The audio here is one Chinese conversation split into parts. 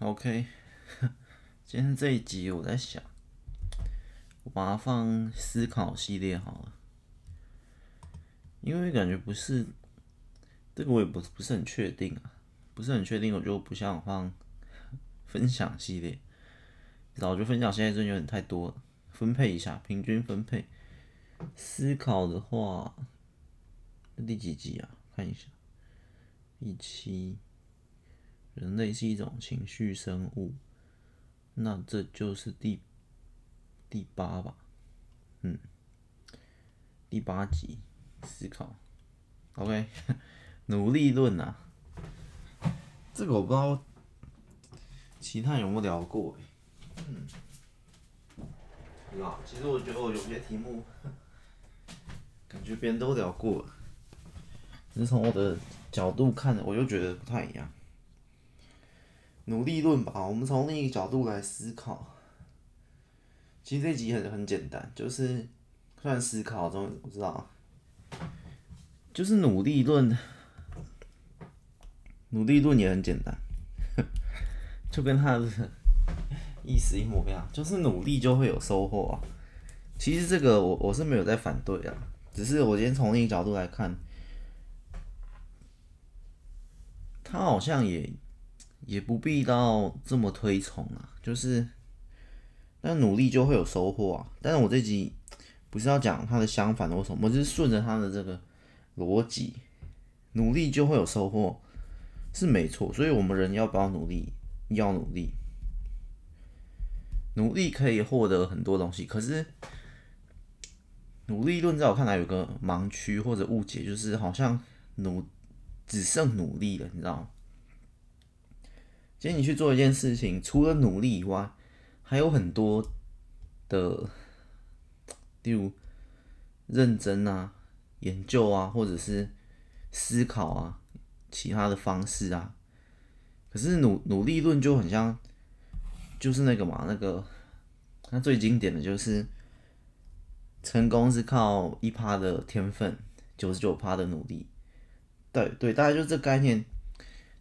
OK，今天这一集我在想，我把它放思考系列好了，因为感觉不是这个，我也不是不是很确定啊，不是很确定，我就不想放 分享系列，早就分享系列真有点太多了，分配一下，平均分配。思考的话，第几集啊？看一下，第七。人类是一种情绪生物，那这就是第第八吧，嗯，第八集思考，OK，努力论啊，这个我不知道其他有没有聊过，嗯，啊，其实我觉得我有些题目 感觉别人都聊过了，只是从我的角度看，我就觉得不太一样。努力论吧，我们从另一个角度来思考。其实这集很很简单，就是算思考中，我知道，就是努力论。努力论也很简单，就跟他的意思一模一样，就是努力就会有收获啊。其实这个我我是没有在反对啊，只是我今天从另一个角度来看，他好像也。也不必到这么推崇啊，就是，但努力就会有收获啊。但是我这集不是要讲它的相反的，为什么？我是顺着它的这个逻辑，努力就会有收获，是没错。所以我们人要不要努力？要努力，努力可以获得很多东西。可是，努力论在我看来有个盲区或者误解，就是好像努只剩努力了，你知道吗？今天你去做一件事情，除了努力以外，还有很多的，例如认真啊、研究啊，或者是思考啊，其他的方式啊。可是努努力论就很像，就是那个嘛，那个那最经典的就是成功是靠一趴的天分，九十九趴的努力。对对，大概就这概念，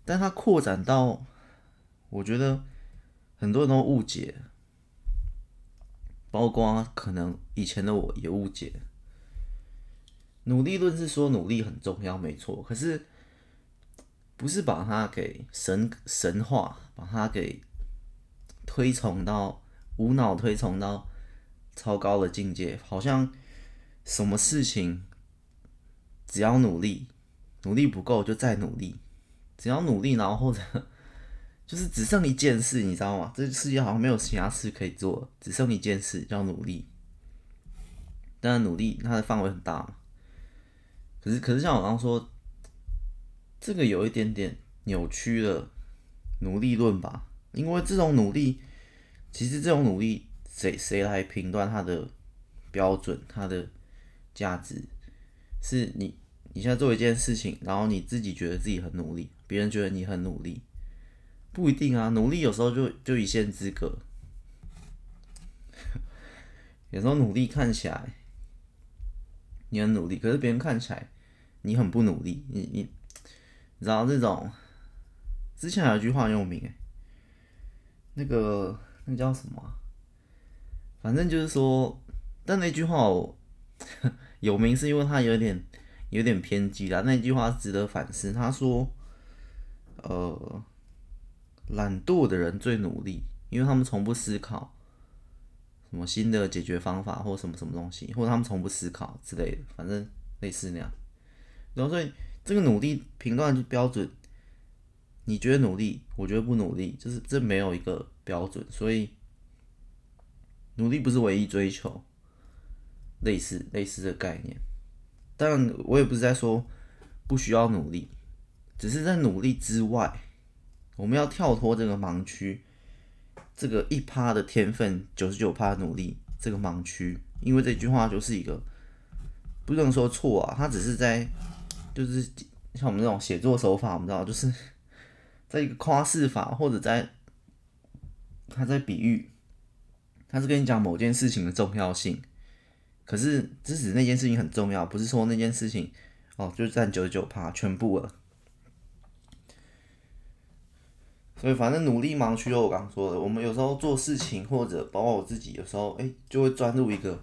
但它扩展到。我觉得很多人都误解，包括可能以前的我也误解。努力论是说努力很重要，没错。可是不是把它给神神化，把它给推崇到无脑推崇到超高的境界，好像什么事情只要努力，努力不够就再努力，只要努力，然后或者。就是只剩一件事，你知道吗？这世界好像没有其他事可以做，只剩一件事叫努力。当然，努力它的范围很大嘛。可是，可是像我刚刚说，这个有一点点扭曲了努力论吧？因为这种努力，其实这种努力，谁谁来评断它的标准、它的价值？是你你现在做一件事情，然后你自己觉得自己很努力，别人觉得你很努力。不一定啊，努力有时候就就一线之隔。有时候努力看起来你很努力，可是别人看起来你很不努力。你你，你知道这种？之前有句话很有名，哎，那个那个叫什么？反正就是说，但那句话 有名是因为它有点有点偏激啦。那句话值得反思。他说，呃。懒惰的人最努力，因为他们从不思考什么新的解决方法，或什么什么东西，或者他们从不思考之类的，反正类似那样。然后所以这个努力评断标准，你觉得努力，我觉得不努力，就是这没有一个标准，所以努力不是唯一追求。类似类似的概念，但我也不是在说不需要努力，只是在努力之外。我们要跳脱这个盲区，这个一趴的天分，九十九趴的努力，这个盲区，因为这句话就是一个不能说错啊，它只是在，就是像我们这种写作手法，我们知道，就是在一个夸饰法，或者在他在比喻，他是跟你讲某件事情的重要性，可是只是那件事情很重要，不是说那件事情哦就占九十九趴全部了。所以反正努力盲区，就我刚说的，我们有时候做事情或者包括我自己，有时候哎、就会钻入一个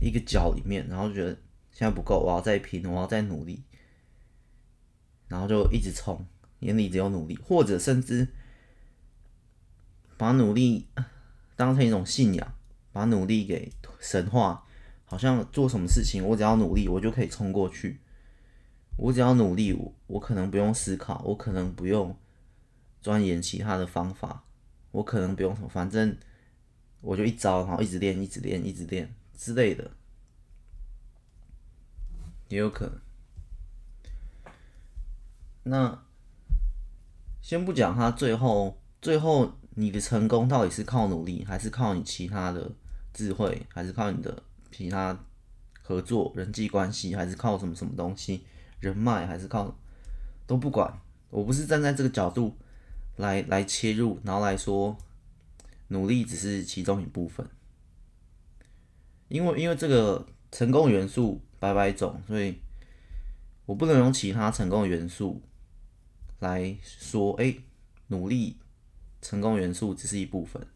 一个角里面，然后觉得现在不够，我要再拼，我要再努力，然后就一直冲，眼里只有努力，或者甚至把努力当成一种信仰，把努力给神化，好像做什么事情我只要努力，我就可以冲过去，我只要努力，我我可能不用思考，我可能不用。钻研其他的方法，我可能不用什么，反正我就一招，然后一直练，一直练，一直练之类的，也有可能。那先不讲他最后，最后你的成功到底是靠努力，还是靠你其他的智慧，还是靠你的其他合作、人际关系，还是靠什么什么东西，人脉，还是靠都不管。我不是站在这个角度。来来切入，然后来说，努力只是其中一部分，因为因为这个成功元素百百种，所以我不能用其他成功元素来说，哎、努力成功元素只是一部分，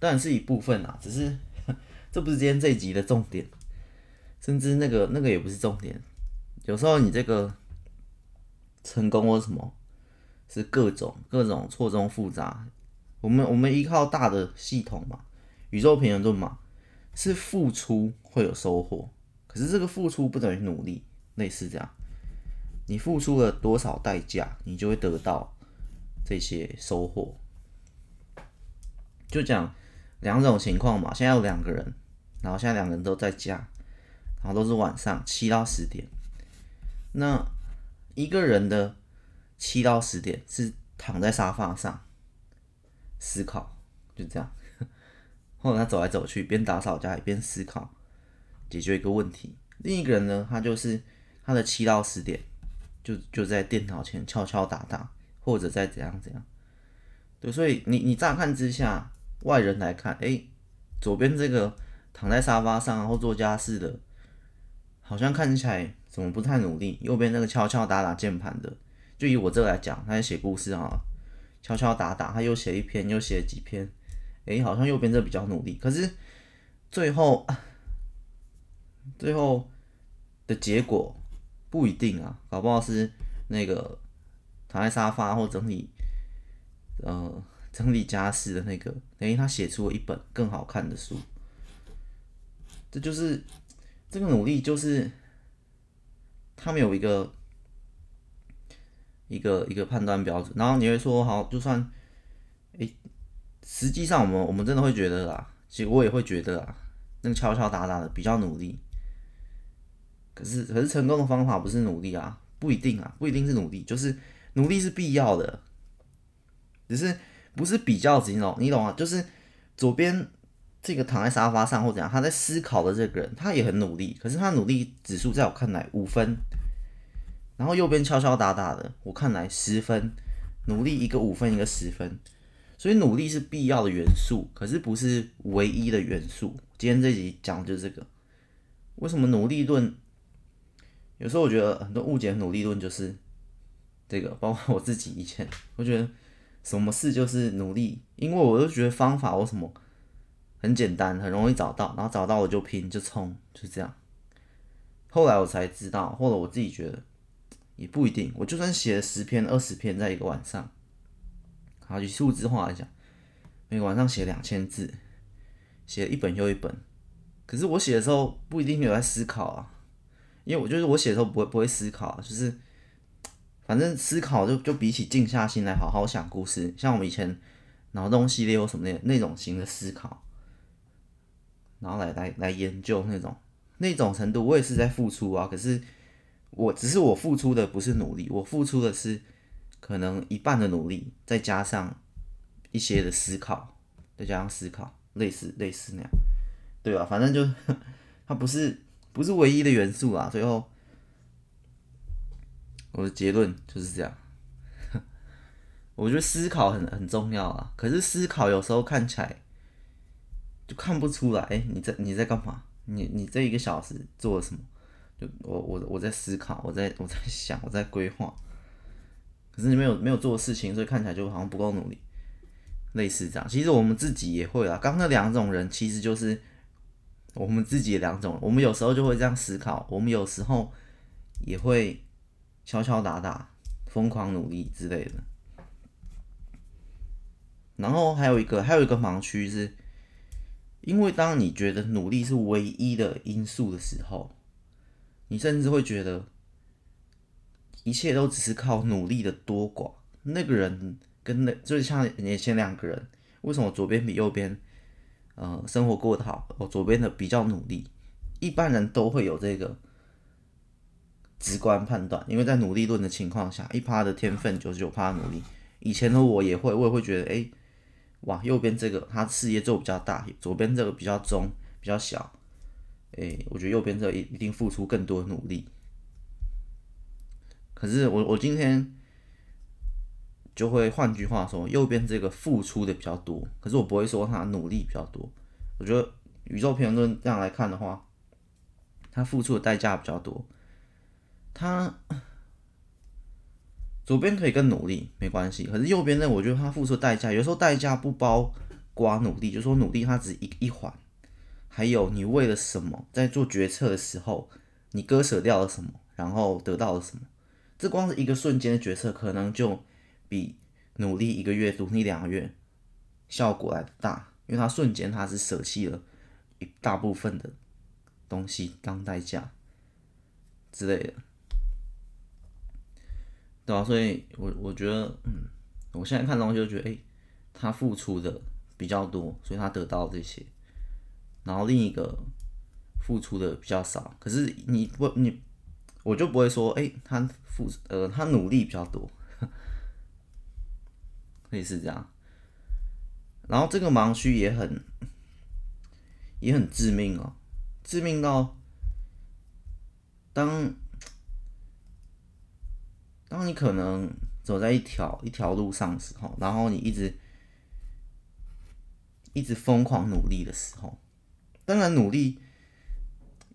当然是一部分啊，只是这不是今天这一集的重点，甚至那个那个也不是重点，有时候你这个成功或什么。是各种各种错综复杂，我们我们依靠大的系统嘛，宇宙平衡论嘛，是付出会有收获，可是这个付出不等于努力，类似这样，你付出了多少代价，你就会得到这些收获。就讲两种情况嘛，现在有两个人，然后现在两个人都在家，然后都是晚上七到十点，那一个人的。七到十点是躺在沙发上思考，就这样。或者他走来走去，边打扫家里边思考，解决一个问题。另一个人呢，他就是他的七到十点就就在电脑前敲敲打打，或者在怎样怎样。对，所以你你乍看之下，外人来看，哎，左边这个躺在沙发上然后做家事的，好像看起来怎么不太努力。右边那个敲敲打打键盘的。就以我这个来讲，他在写故事啊，敲敲打打，他又写一篇，又写几篇，哎、好像右边这比较努力。可是最后，最后的结果不一定啊，搞不好是那个躺在沙发或整理，呃，整理家事的那个，等于他写出了一本更好看的书。这就是这个努力，就是他们有一个。一个一个判断标准，然后你会说好，就算，诶，实际上我们我们真的会觉得啦，其实我也会觉得啊，那个敲敲打打的比较努力，可是可是成功的方法不是努力啊，不一定啊，不一定是努力，就是努力是必要的，只是不是比较级，你懂你懂啊？就是左边这个躺在沙发上或怎样，他在思考的这个人，他也很努力，可是他努力指数在我看来五分。然后右边敲敲打打的，我看来十分，努力一个五分，一个十分，所以努力是必要的元素，可是不是唯一的元素。今天这集讲的就是这个，为什么努力论？有时候我觉得很多误解努力论就是这个，包括我自己以前，我觉得什么事就是努力，因为我就觉得方法我什么很简单，很容易找到，然后找到我就拼就冲，就这样。后来我才知道，或者我自己觉得。也不一定，我就算写了十篇、二十篇，在一个晚上，好，以数字化来讲，每个晚上写两千字，写一本又一本，可是我写的时候不一定有在思考啊，因为我就是我写的时候不会不会思考，就是反正思考就就比起静下心来好好想故事，像我们以前脑洞系列或什么那那种型的思考，然后来来来研究那种那种程度，我也是在付出啊，可是。我只是我付出的不是努力，我付出的是可能一半的努力，再加上一些的思考，再加上思考，类似类似那样，对吧？反正就它不是不是唯一的元素啊。最后我的结论就是这样。我觉得思考很很重要啊，可是思考有时候看起来就看不出来，你在你在干嘛？你你这一个小时做了什么？就我我我在思考，我在我在想，我在规划。可是你没有没有做事情，所以看起来就好像不够努力，类似这样。其实我们自己也会啊，刚那两种人其实就是我们自己两种，我们有时候就会这样思考，我们有时候也会敲敲打打、疯狂努力之类的。然后还有一个还有一个盲区是，因为当你觉得努力是唯一的因素的时候，你甚至会觉得。一切都只是靠努力的多寡。那个人跟那就是像眼前两个人，为什么左边比右边，呃，生活过得好？我左边的比较努力。一般人都会有这个直观判断，因为在努力论的情况下，一趴的天分，九十九趴努力。以前的我也会，我也会觉得，哎、哇，右边这个他事业做比较大，左边这个比较中，比较小。哎、欸，我觉得右边这一一定付出更多努力。可是我我今天就会换句话说，右边这个付出的比较多，可是我不会说他努力比较多。我觉得宇宙平衡论这样来看的话，他付出的代价比较多。他左边可以更努力没关系，可是右边呢，我觉得他付出的代价有时候代价不包括努力，就说努力它只一一环，还有你为了什么在做决策的时候，你割舍掉了什么，然后得到了什么。这光是一个瞬间的决策，可能就比努力一个月、努力两个月效果来的大，因为它瞬间它是舍弃了一大部分的东西当代价之类的，对吧？所以我我觉得，嗯，我现在看东西就觉得，哎，他付出的比较多，所以他得到这些，然后另一个付出的比较少，可是你不你。我就不会说，哎、他付呃，他努力比较多，类似这样。然后这个盲区也很也很致命哦，致命到当当你可能走在一条一条路上的时候，然后你一直一直疯狂努力的时候，当然努力。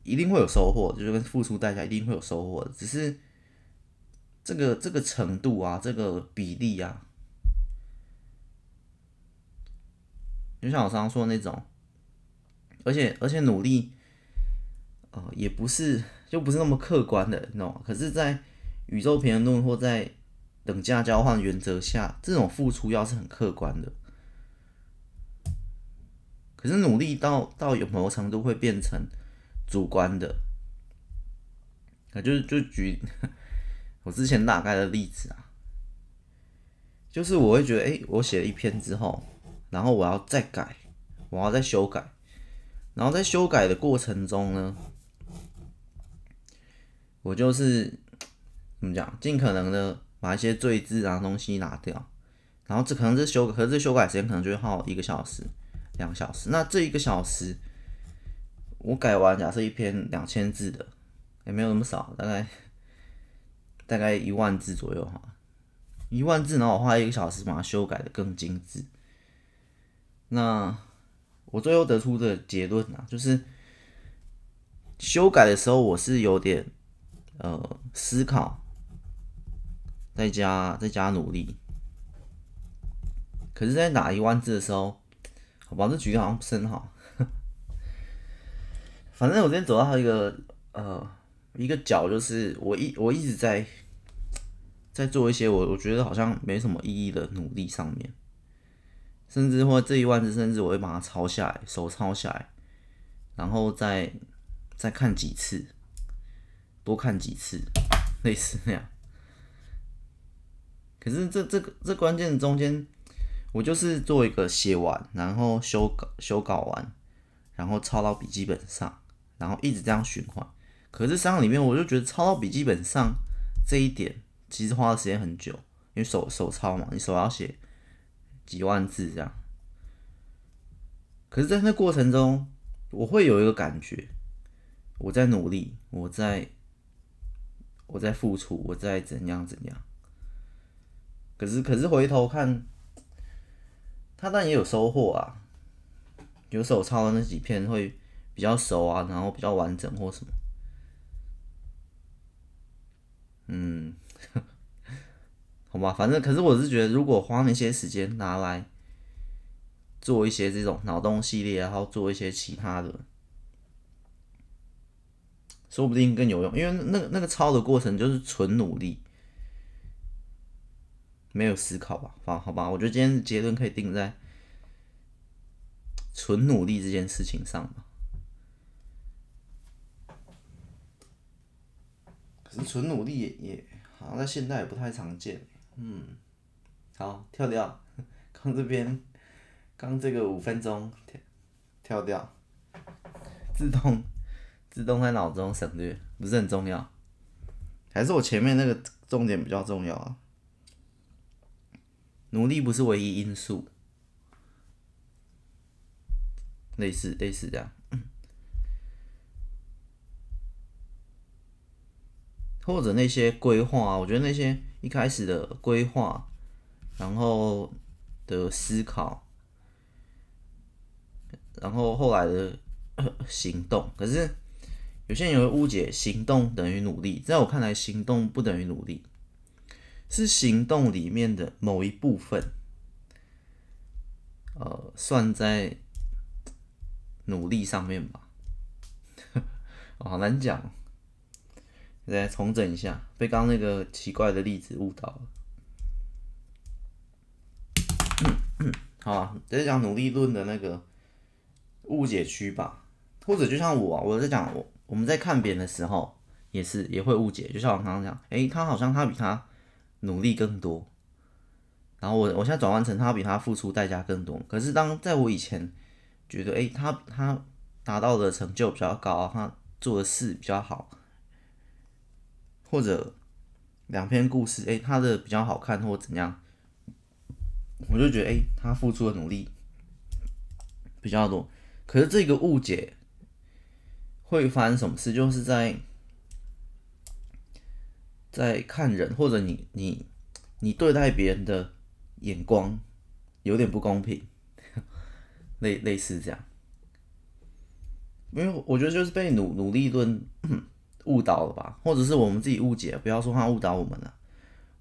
一定会有收获，就是跟付出代价一定会有收获，只是这个这个程度啊，这个比例啊，就像我刚刚说的那种，而且而且努力，呃，也不是就不是那么客观的，你知道吗？可是，在宇宙平衡论或在等价交换原则下，这种付出要是很客观的，可是努力到到有某个程度会变成。主观的，啊，就是就举我之前大概的例子啊，就是我会觉得，哎、我写了一篇之后，然后我要再改，我要再修改，然后在修改的过程中呢，我就是怎么讲，尽可能的把一些赘字啊东西拿掉，然后这可能是修，可是这修改时间可能就会耗一个小时、两小时，那这一个小时。我改完，假设一篇两千字的，也没有那么少，大概大概一万字左右哈，一万字，然后我花一个小时把它修改的更精致。那我最后得出的结论啊，就是修改的时候我是有点呃思考，再加再加努力，可是，在打一万字的时候，好吧，这举例好像不是很好。反正我今天走到一个呃一个角，就是我一我一直在在做一些我我觉得好像没什么意义的努力上面，甚至或这一万字，甚至我会把它抄下来，手抄下来，然后再再看几次，多看几次，类似那样。可是这这个这关键中间，我就是做一个写完，然后修稿修稿完，然后抄到笔记本上。然后一直这样循环，可是商里面我就觉得抄到笔记本上这一点，其实花的时间很久，因为手手抄嘛，你手要写几万字这样。可是，在那过程中，我会有一个感觉，我在努力，我在我在付出，我在怎样怎样。可是，可是回头看，他当然也有收获啊，有手抄的那几篇会。比较熟啊，然后比较完整或什么，嗯，好吧，反正可是我是觉得，如果花那些时间拿来做一些这种脑洞系列，然后做一些其他的，说不定更有用。因为那个那个抄的过程就是纯努力，没有思考吧？好，好吧，我觉得今天的结论可以定在纯努力这件事情上吧。可是纯努力也也好像在现代也不太常见。嗯，好，跳掉，刚这边，刚这个五分钟跳跳掉，自动自动在脑中省略，不是很重要，还是我前面那个重点比较重要啊？努力不是唯一因素，类似类似这样。或者那些规划，我觉得那些一开始的规划，然后的思考，然后后来的行动，可是有些人会误解行动等于努力，在我看来，行动不等于努力，是行动里面的某一部分，呃，算在努力上面吧，好难讲。再重整一下，被刚刚那个奇怪的例子误导了。嗯嗯，好啊，在讲努力论的那个误解区吧，或者就像我，我在讲我我们在看别人的时候，也是也会误解，就像我刚刚讲，诶，他好像他比他努力更多，然后我我现在转换成他比他付出代价更多，可是当在我以前觉得，诶，他他达到的成就比较高，他做的事比较好。或者两篇故事，诶，他的比较好看，或怎样，我就觉得，诶，他付出的努力比较多。可是这个误解会发生什么事？就是在在看人，或者你你你对待别人的眼光有点不公平，类类似这样。因为我觉得就是被努努力论。误导了吧，或者是我们自己误解，不要说他误导我们了，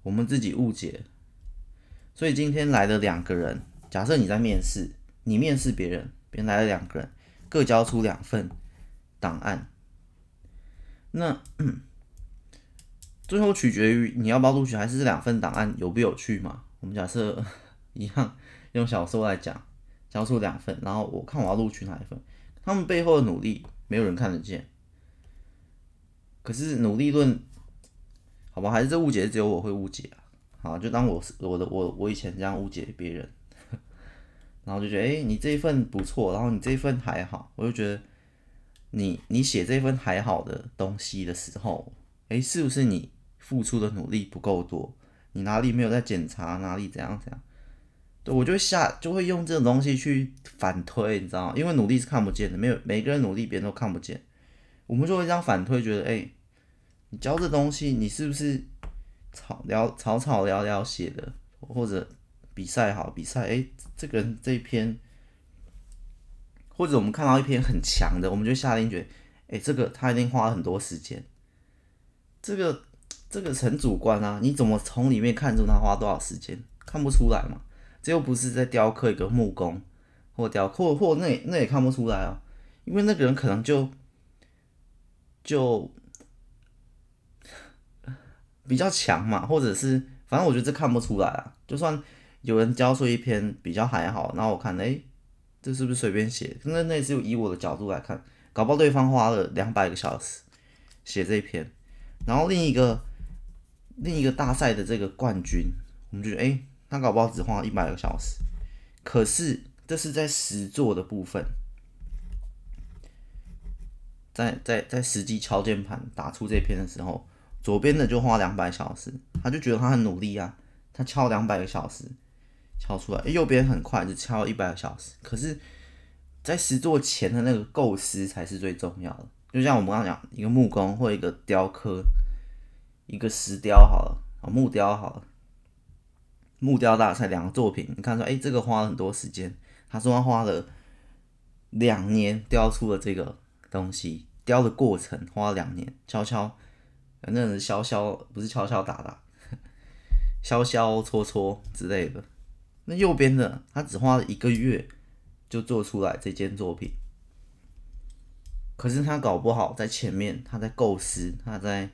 我们自己误解。所以今天来了两个人，假设你在面试，你面试别人，别人来了两个人，各交出两份档案，那最后取决于你要不要录取，还是这两份档案有不有趣嘛？我们假设一样，用小说来讲，交出两份，然后我看我要录取哪一份，他们背后的努力，没有人看得见。可是努力论，好吧，还是这误解只有我会误解啊。好，就当我是我的我我以前这样误解别人，然后就觉得哎、你这一份不错，然后你这一份还好，我就觉得你你写这份还好的东西的时候，哎、是不是你付出的努力不够多？你哪里没有在检查？哪里怎样怎样？对，我就会下就会用这种东西去反推，你知道吗？因为努力是看不见的，没有每个人努力别人都看不见。我们就会这样反推，觉得，哎、你教这东西，你是不是草聊草草聊聊写的，或者比赛好比赛，哎、这个人这一篇，或者我们看到一篇很强的，我们就下定决，哎、这个他一定花了很多时间，这个这个很主观啊，你怎么从里面看出他花多少时间？看不出来嘛，这又不是在雕刻一个木工，或雕刻，或那那也看不出来啊，因为那个人可能就。就比较强嘛，或者是反正我觉得这看不出来啊。就算有人交出一篇比较还好，然后我看，哎、这是不是随便写？那那是以我的角度来看，搞不好对方花了两百个小时写这一篇，然后另一个另一个大赛的这个冠军，我们就觉得，哎、他搞不好只花了一百个小时，可是这是在实作的部分。在在在实际敲键盘打出这篇的时候，左边的就花两百小时，他就觉得他很努力啊，他敲两百个小时敲出来，右边很快就敲一百个小时。可是，在实作前的那个构思才是最重要的。就像我们刚刚讲，一个木工或一个雕刻，一个石雕好了啊，木雕好了，木雕大赛两个作品，你看说，哎，这个花了很多时间，他说他花了两年雕出了这个。东西雕的过程花了两年，敲敲，反正是消消，不是敲敲打打，削削搓搓之类的。那右边的他只花了一个月就做出来这件作品，可是他搞不好在前面他在构思，他在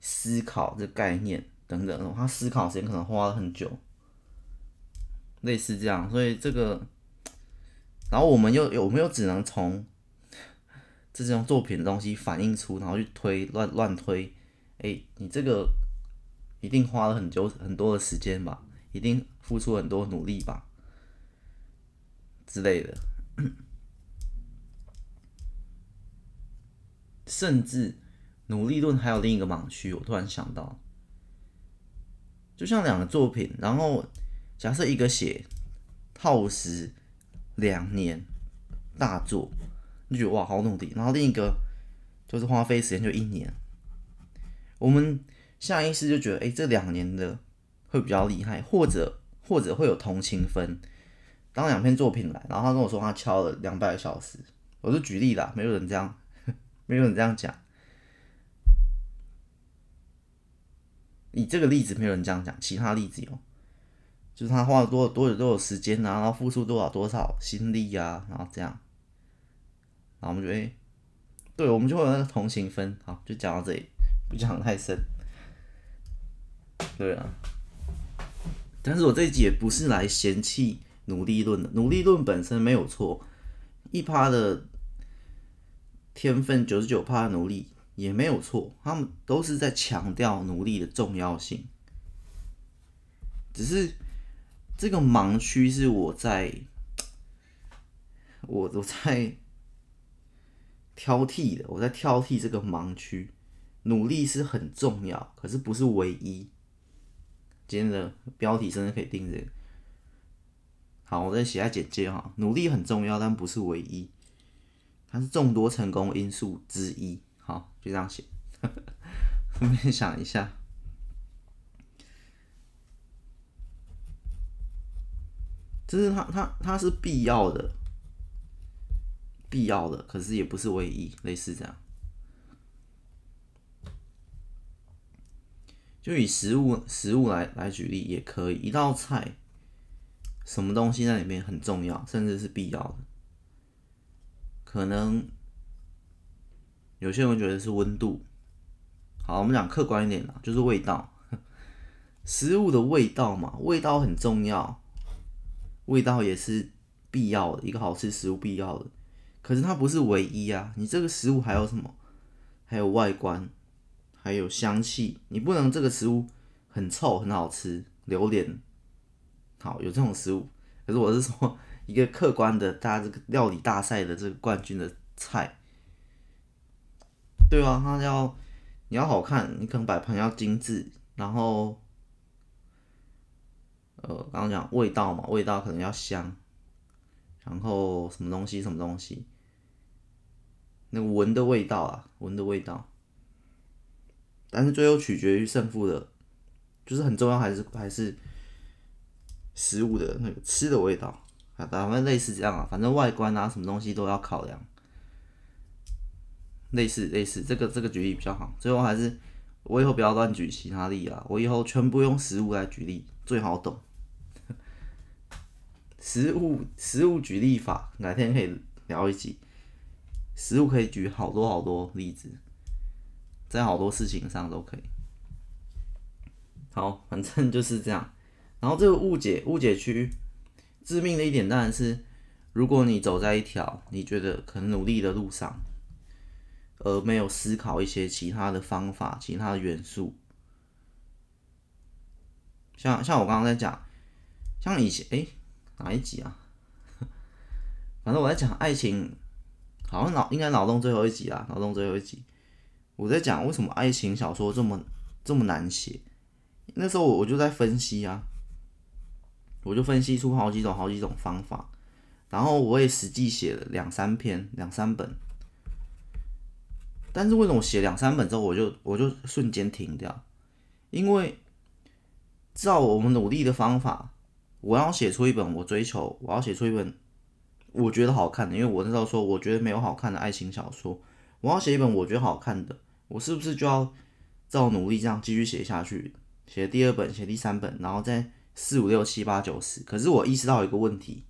思考这概念等等，他思考时间可能花了很久，类似这样，所以这个，然后我们又有没有只能从这种作品的东西反映出，然后去推乱乱推，哎、你这个一定花了很久很多的时间吧，一定付出很多努力吧之类的，甚至努力论还有另一个盲区，我突然想到，就像两个作品，然后假设一个写耗时两年大作。你觉得哇，好努力，然后另一个就是花费时间就一年，我们下意识就觉得，哎，这两年的会比较厉害，或者或者会有同情分。当两篇作品来，然后他跟我说他敲了两百个小时，我就举例啦，没有人这样，没有人这样讲。以这个例子，没有人这样讲，其他例子有，就是他花了多多久多少时间啊，然后付出多少多少心力啊，然后这样。然后我们觉得，欸，对，我们就会有那个同情分。好，就讲到这里，不讲太深。对啊，但是我这一集也不是来嫌弃努力论的，努力论本身没有错，一趴的天分，九十九趴的努力也没有错，他们都是在强调努力的重要性。只是这个盲区是我在，我我在。挑剔的，我在挑剔这个盲区。努力是很重要，可是不是唯一。今天的标题真的可以定这个。好，我再写下简介哈。努力很重要，但不是唯一，它是众多成功因素之一。好，就这样写。后面想一下，这是它，它，它是必要的。必要的，可是也不是唯一，类似这样。就以食物食物来来举例也可以，一道菜，什么东西在里面很重要，甚至是必要的。可能有些人觉得是温度。好，我们讲客观一点啦，就是味道。食物的味道嘛，味道很重要，味道也是必要的，一个好吃食物必要的。可是它不是唯一啊！你这个食物还有什么？还有外观，还有香气。你不能这个食物很臭很好吃，榴莲好有这种食物。可是我是说一个客观的，大家这个料理大赛的这个冠军的菜，对啊，它要你要好看，你可能摆盘要精致，然后呃，刚刚讲味道嘛，味道可能要香。然后什么东西什么东西，那个闻的味道啊，闻的味道。但是最后取决于胜负的，就是很重要还是还是食物的那个吃的味道反正类似这样啊，反正外观啊什么东西都要考量。类似类似这个这个举例比较好。最后还是我以后不要乱举其他例啊，我以后全部用食物来举例最好懂。食物食物举例法，哪天可以聊一集？食物可以举好多好多例子，在好多事情上都可以。好，反正就是这样。然后这个误解误解区，致命的一点当然是，如果你走在一条你觉得很努力的路上，而没有思考一些其他的方法、其他的元素，像像我刚刚在讲，像以前诶。欸哪一集啊？反正我在讲爱情，好像脑应该脑洞最后一集啦，脑洞最后一集，我在讲为什么爱情小说这么这么难写。那时候我我就在分析啊，我就分析出好几种好几种方法，然后我也实际写了两三篇两三本。但是为什么写两三本之后我就我就瞬间停掉？因为照我们努力的方法。我要写出一本我追求，我要写出一本我觉得好看的，因为我那时候说我觉得没有好看的爱情小说，我要写一本我觉得好看的，我是不是就要照努力这样继续写下去？写第二本，写第三本，然后再四五六七八九十。可是我意识到一个问题，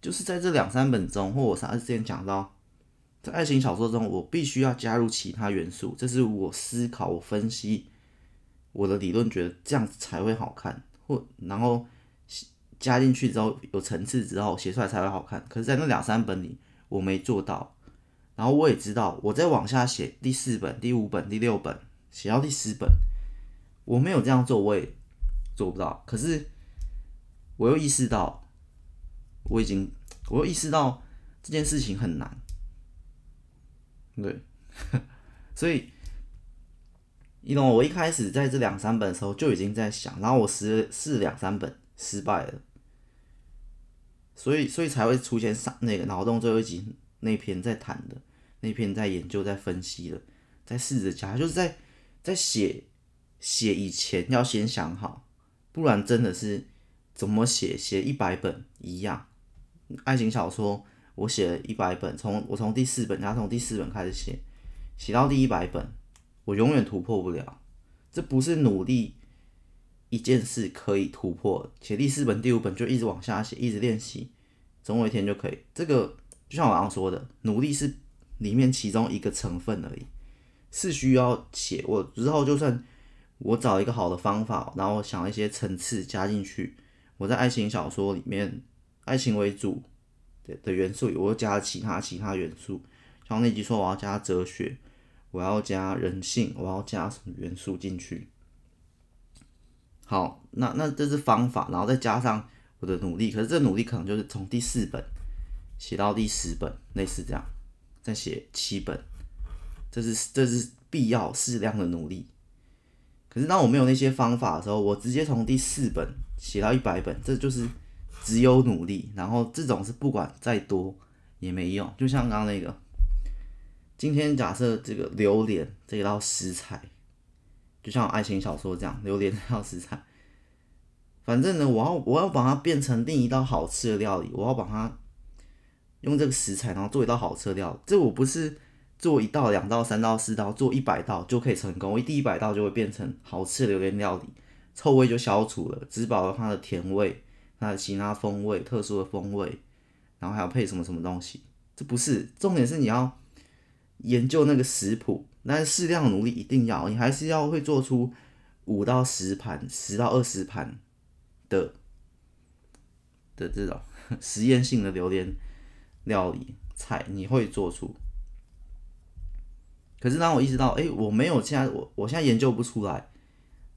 就是在这两三本中，或我上次之前讲到，在爱情小说中，我必须要加入其他元素，这是我思考、我分析我的理论，觉得这样子才会好看，或然后加进去之后有层次之后写出来才会好看。可是，在那两三本里，我没做到。然后我也知道，我再往下写第四本、第五本、第六本，写到第十本，我没有这样做，我也做不到。可是，我又意识到，我已经，我又意识到这件事情很难。对，所以，你懂我，一开始在这两三本的时候就已经在想，然后我试试两三本失败了，所以，所以才会出现上那个脑洞最后一集那篇在谈的，那篇在研究、在分析的，在试着加，就是在在写写以前要先想好，不然真的是怎么写写一百本一样，爱情小说。我写了一百本，从我从第四本，然后从第四本开始写，写到第一百本，我永远突破不了。这不是努力一件事可以突破，写第四本、第五本就一直往下写，一直练习，总有一天就可以。这个就像我刚刚说的，努力是里面其中一个成分而已，是需要写。我之后就算我找一个好的方法，然后想一些层次加进去，我在爱情小说里面，爱情为主。的元素，我又加了其他其他元素，像那集说我要加哲学，我要加人性，我要加什么元素进去？好，那那这是方法，然后再加上我的努力，可是这努力可能就是从第四本写到第十本，类似这样，再写七本，这是这是必要适量的努力。可是当我没有那些方法的时候，我直接从第四本写到一百本，这就是。只有努力，然后这种是不管再多也没用。就像刚刚那个，今天假设这个榴莲这一道食材，就像爱情小说这样，榴莲这道食材，反正呢，我要我要把它变成另一道好吃的料理，我要把它用这个食材，然后做一道好吃的料理。这我不是做一道、两道、三道、四道，做一百道就可以成功。我一第一百道就会变成好吃的榴莲料理，臭味就消除了，只保留它的甜味。它的其他风味，特殊的风味，然后还要配什么什么东西？这不是重点，是你要研究那个食谱，但是适量的努力一定要，你还是要会做出五到十盘、十到二十盘的的这种 实验性的榴莲料理菜，你会做出。可是当我意识到，哎，我没有现在，我我现在研究不出来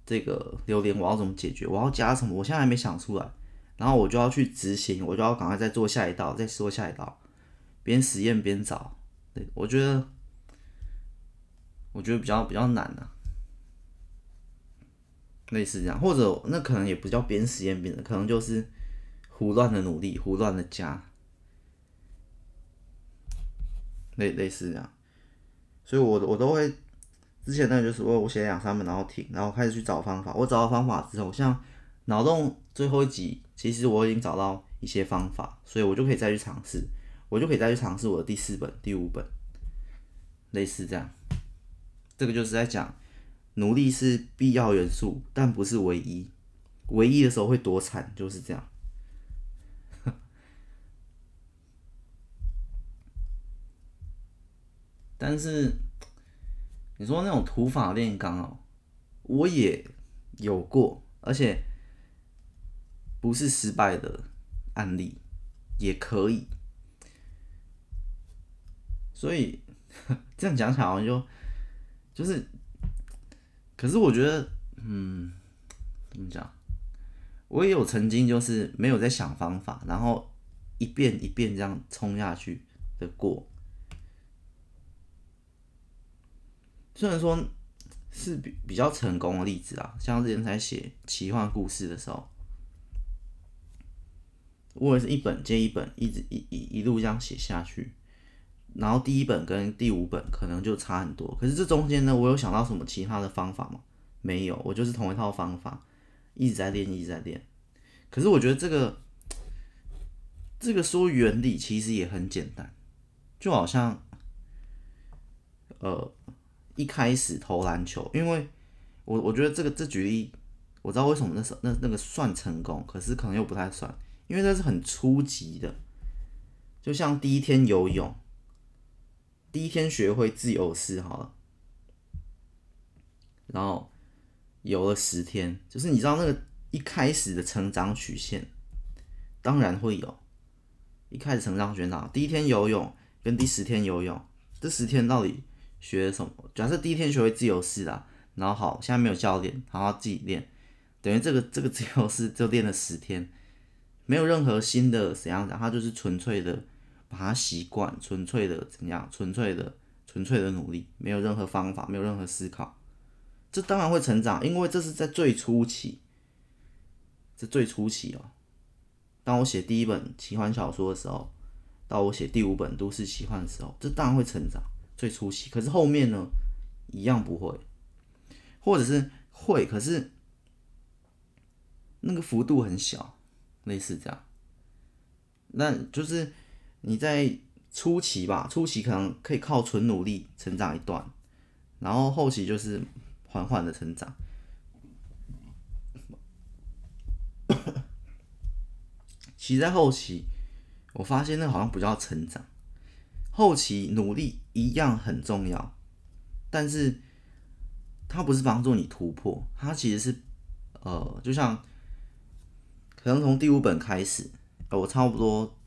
这个榴莲我要怎么解决，我要加什么，我现在还没想出来。然后我就要去执行，我就要赶快再做下一道，再说下一道，边实验边找。对，我觉得，我觉得比较比较难啊，类似这样，或者那可能也不叫边实验边的，可能就是胡乱的努力，胡乱的加，类类似这样。所以我我都会之前那个就是我我写两三本然后停，然后开始去找方法。我找到方法之后，像脑洞最后一集。其实我已经找到一些方法，所以我就可以再去尝试，我就可以再去尝试我的第四本、第五本，类似这样。这个就是在讲，努力是必要元素，但不是唯一。唯一的时候会多惨，就是这样。但是你说那种土法炼钢哦，我也有过，而且。不是失败的案例也可以，所以这样讲起来好像就就是，可是我觉得，嗯，怎么讲？我也有曾经就是没有在想方法，然后一遍一遍这样冲下去的过。虽然说是比比较成功的例子啊，像之前在写奇幻故事的时候。我也是一本接一本，一直一一一路这样写下去，然后第一本跟第五本可能就差很多。可是这中间呢，我有想到什么其他的方法吗？没有，我就是同一套方法，一直在练，一直在练。可是我觉得这个这个说原理其实也很简单，就好像呃一开始投篮球，因为我我觉得这个这举例，我知道为什么那时候那那个算成功，可是可能又不太算，因为这是很初级的，就像第一天游泳，第一天学会自由式好了，然后游了十天，就是你知道那个一开始的成长曲线，当然会有，一开始成长学长第一天游泳跟第十天游泳，这十天到底学什么？假设第一天学会自由式啦。然后好，现在没有教练，好好自己练，等于这个 这个自由式就练了十天，没有任何新的怎样讲，他就是纯粹的把它习惯，纯粹的怎样，纯粹的纯粹的努力，没有任何方法，没有任何思考，这当然会成长，因为这是在最初期，这最初期哦。当我写第一本奇幻小说的时候，到我写第五本都市奇幻的时候，这当然会成长，最初期。可是后面呢，一样不会。或者是会，可是那个幅度很小，类似这样。那就是你在初期吧，初期可能可以靠纯努力成长一段，然后后期就是缓缓的成长。其实，在后期，我发现那好像不叫成长，后期努力一样很重要，但是。它不是帮助你突破，它其实是，呃，就像可能从第五本开始，我差不多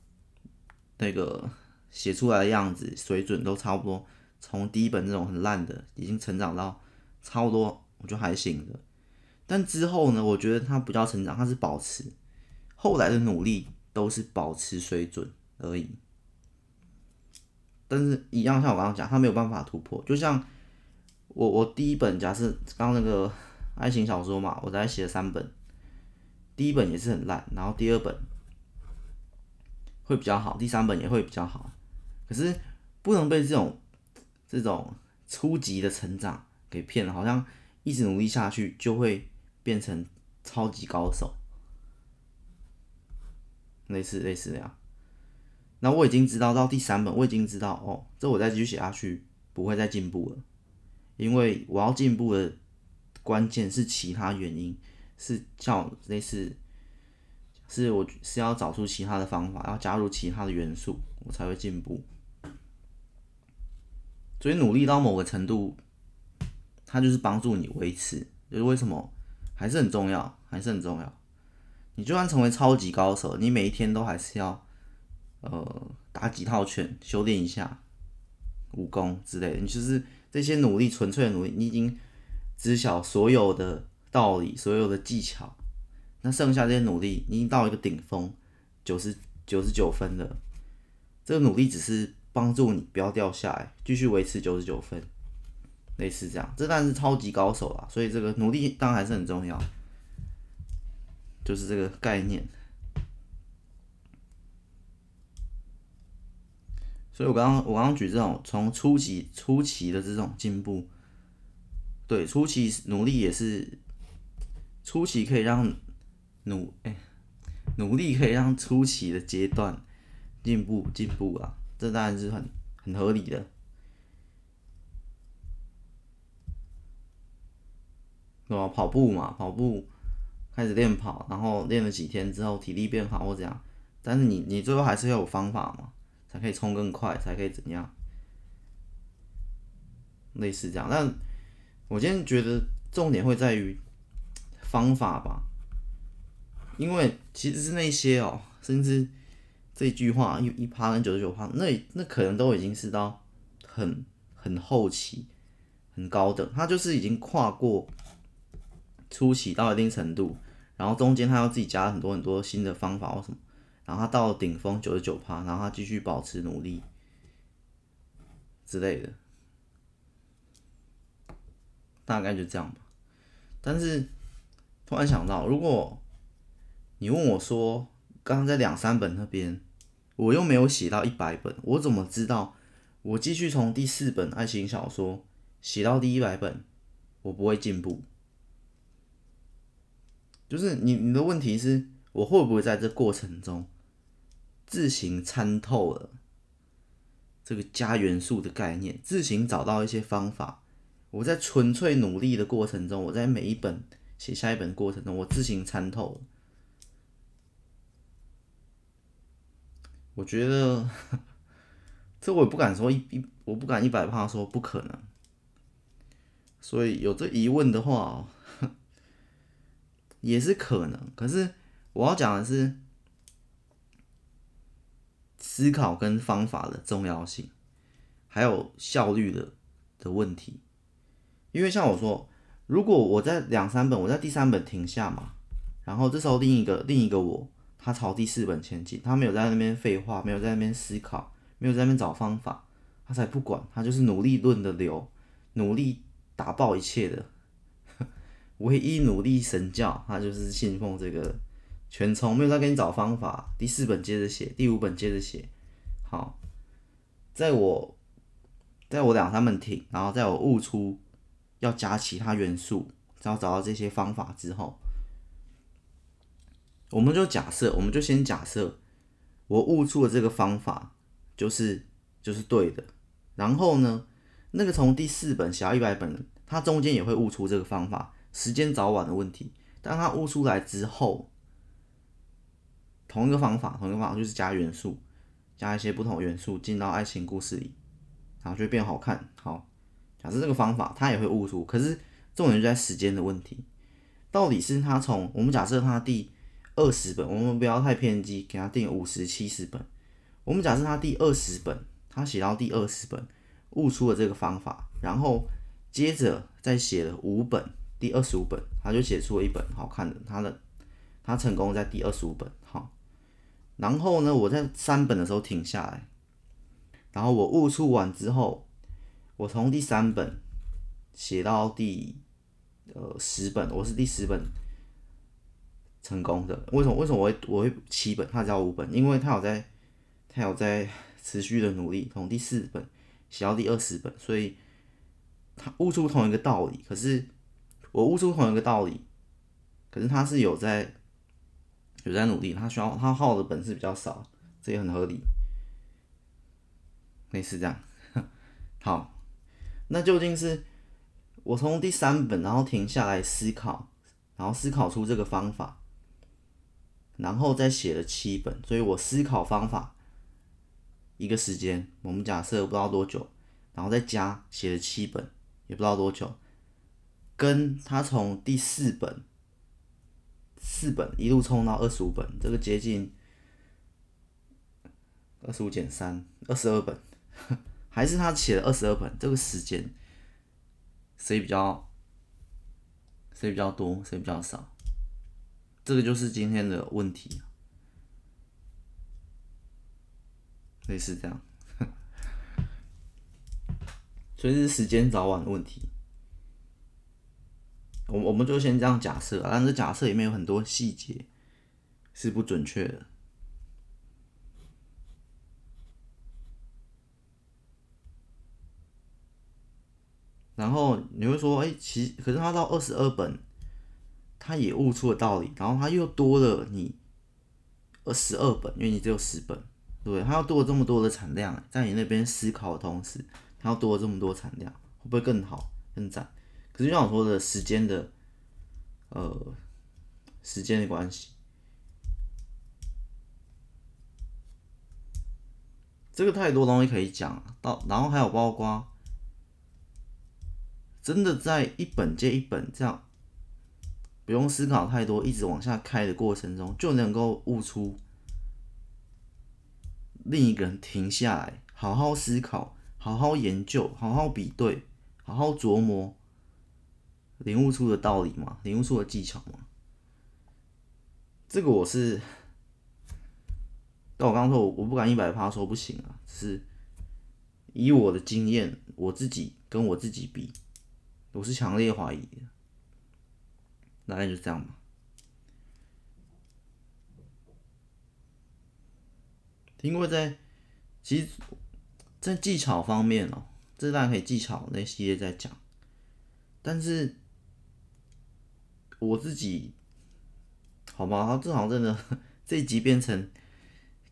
那个写出来的样子水准都差不多，从第一本那种很烂的，已经成长到差不多，我觉得还行的。但之后呢，我觉得它不叫成长，它是保持。后来的努力都是保持水准而已。但是，一样像我刚刚讲，它没有办法突破，就像。我我第一本假设刚刚那个爱情小说嘛，我在写了三本，第一本也是很烂，然后第二本会比较好，第三本也会比较好，可是不能被这种这种初级的成长给骗了，好像一直努力下去就会变成超级高手，类似类似这样。那我已经知道到第三本，我已经知道哦，这我再继续写下去不会再进步了。因为我要进步的关键是其他原因，是叫类似，是我是要找出其他的方法，要加入其他的元素，我才会进步。所以努力到某个程度，它就是帮助你维持。就是为什么还是很重要，还是很重要。你就算成为超级高手，你每一天都还是要呃打几套拳，修炼一下武功之类的。你就是。这些努力，纯粹的努力，你已经知晓所有的道理，所有的技巧。那剩下这些努力，你已经到一个顶峰，九十九十九分了。这个努力只是帮助你不要掉下来，继续维持九十九分，类似这样。这当然是超级高手啦，所以这个努力当然还是很重要，就是这个概念。所以我刚刚我刚刚举这种从初期初期的这种进步，对，初期努力也是初期可以让努哎、努力可以让初期的阶段进步进步啊，这当然是很很合理的，对吧？跑步嘛，跑步开始练跑，然后练了几天之后体力变好或怎样，但是你你最后还是要有方法嘛。才可以冲更快，才可以怎样？类似这样，但我今天觉得重点会在于方法吧，因为其实是那些哦，甚至这句话一一趴跟九十九趴，那那可能都已经是到很很后期、很高等，他就是已经跨过初期到一定程度，然后中间他要自己加很多很多新的方法或什么。然后他到顶峰九十九趴，然后他继续保持努力之类的，大概就这样吧。但是突然想到，如果你问我说，刚刚在两三本那边，我又没有写到一百本，我怎么知道我继续从第四本爱情小说写到第一百本，我不会进步？就是你你的问题是我会不会在这过程中？自行参透了这个加元素的概念，自行找到一些方法，我在纯粹努力的过程中，我在每一本写下一本过程中，我自行参透。我觉得这我也不敢说一一，我不敢一百趴说不可能。所以有这疑问的话，也是可能。可是我要讲的是思考跟方法的重要性，还有效率的的问题。因为像我说，如果我在两三本，我在第三本停下嘛，然后这时候另一个另一个我，他朝第四本前进，他没有在那边废话，没有在那边思考，没有在那边找方法，他才不管，他就是努力论的流，努力打爆一切的，唯一努力神教，他就是信奉这个全从，没有在给你找方法，第四本接着写，第五本接着写，好，在我，在我两三本停，然后在我悟出。要加其他元素，然后找到这些方法之后，我们就假设，我们就先假设，我悟出的这个方法就是就是对的。然后呢，那个从第四本写到一百本，它中间也会悟出这个方法，时间早晚的问题。当它悟出来之后，同一个方法，同一个方法就是加元素，加一些不同元素进到爱情故事里，然后就会变好看。好。假设这个方法他也会悟出，可是重点就在时间的问题，到底是他从我们假设他第二十本，我们不要太偏激，给他定五十七十本。我们假设他第二十本，他写到第二十本悟出了这个方法，然后接着再写了五本，第二十五本他就写出了一本好看的，他的他成功在第二十五本好，然后呢，我在三本的时候停下来，然后我悟出完之后。我从第三本写到第呃十本，我是第十本成功的。为什么？为什么我会我会七本，他只要五本？因为他有在，他有在持续的努力，从第四本写到第二十本，所以他悟出同一个道理。可是我悟出同一个道理，可是他是有在有在努力，他需要他耗的本事比较少，这也很合理。类似这样，好。那究竟是我从第三本，然后停下来思考，然后思考出这个方法，然后再写了七本，所以我思考方法一个时间，我们假设不知道多久，然后再加写了七本，也不知道多久，跟他从第四本四本一路冲到二十五本，这个接近二十五减三，二十二本。还是他写了二十二本，这个时间谁比较谁比较多，谁比较少？这个就是今天的问题，类似这样，所以是时间早晚的问题。我我们就先这样假设，但是假设里面有很多细节是不准确的。然后你会说，哎，其实可是他到二十二本，他也悟出了道理，然后他又多了你二十二本，因为你只有十本，对不对？他要多了这么多的产量，在你那边思考的同时，他要多了这么多产量，会不会更好、更赞？可是就像我说的，时间的，呃，时间的关系，这个太多东西可以讲，到然后还有包括。真的在一本接一本这样，不用思考太多，一直往下开的过程中，就能够悟出另一个人停下来，好好思考，好好研究，好好比对，好好琢磨，领悟出的道理嘛，领悟出的技巧嘛。这个我是，但我刚刚说我我不敢一百趴说不行啊，是以我的经验，我自己跟我自己比。我是强烈怀疑的，大概就这样吧。因为在其实，在技巧方面哦，这大家可以技巧那系列在讲。但是我自己，好吧，这好真的这一集变成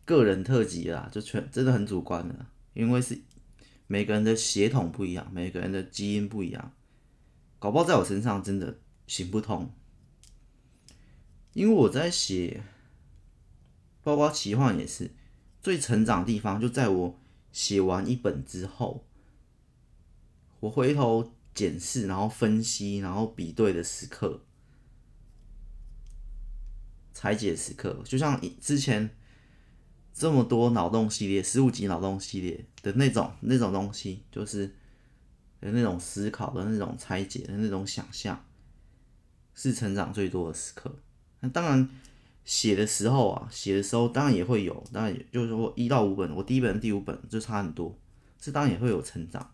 个人特辑了，就全真的很主观的，因为是每个人的血统不一样，每个人的基因不一样。搞不好在我身上真的行不通，因为我在写，包括奇幻也是，最成长的地方就在我写完一本之后，我回头检视，然后分析，然后比对的时刻，拆解时刻，就像之前这么多脑洞系列，十五集脑洞系列的那种那种东西，就是。的那种思考的那种拆解的那种想象，是成长最多的时刻。那当然，写的时候啊，写的时候当然也会有，当然也就是说一到五本，我第一本、第五本就差很多，这当然也会有成长。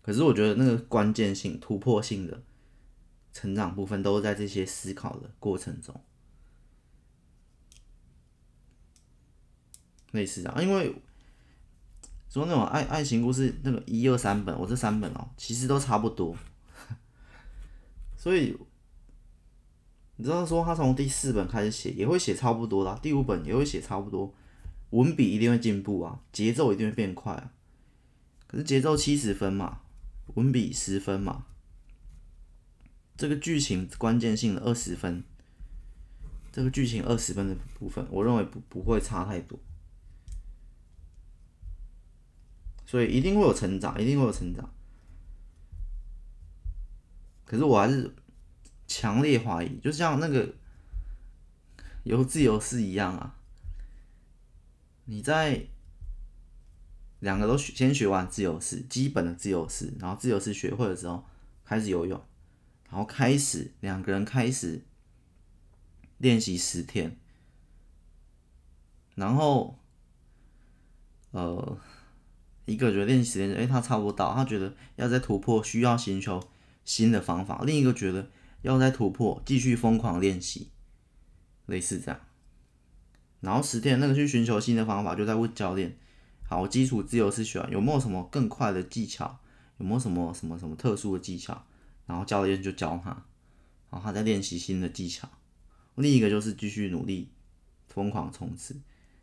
可是我觉得那个关键性、突破性的成长部分，都是在这些思考的过程中。类似啊，因为。说那种爱爱情故事，那个一二三本，我这三本哦，其实都差不多。所以你知道说他从第四本开始写，也会写差不多啦，第五本也会写差不多，文笔一定会进步啊，节奏一定会变快啊。可是节奏七十分嘛，文笔十分嘛，这个剧情关键性的二十分，这个剧情二十分的部分，我认为不不会差太多。所以一定会有成长，一定会有成长。可是我还是强烈怀疑，就像那个游自由式一样啊！你在两个都学先学完自由式，基本的自由式，然后自由式学会了之后，开始游泳，然后开始两个人开始练习十天，然后呃。一个觉得练习时间，哎，他差不多到，他觉得要再突破，需要寻求新的方法。另一个觉得要再突破，继续疯狂练习，类似这样。然后十天那个去寻求新的方法，就在问教练：好，基础自由式学完，有没有什么更快的技巧？有没有什么什么什么特殊的技巧？然后教练就教他，然后他在练习新的技巧。另一个就是继续努力，疯狂冲刺，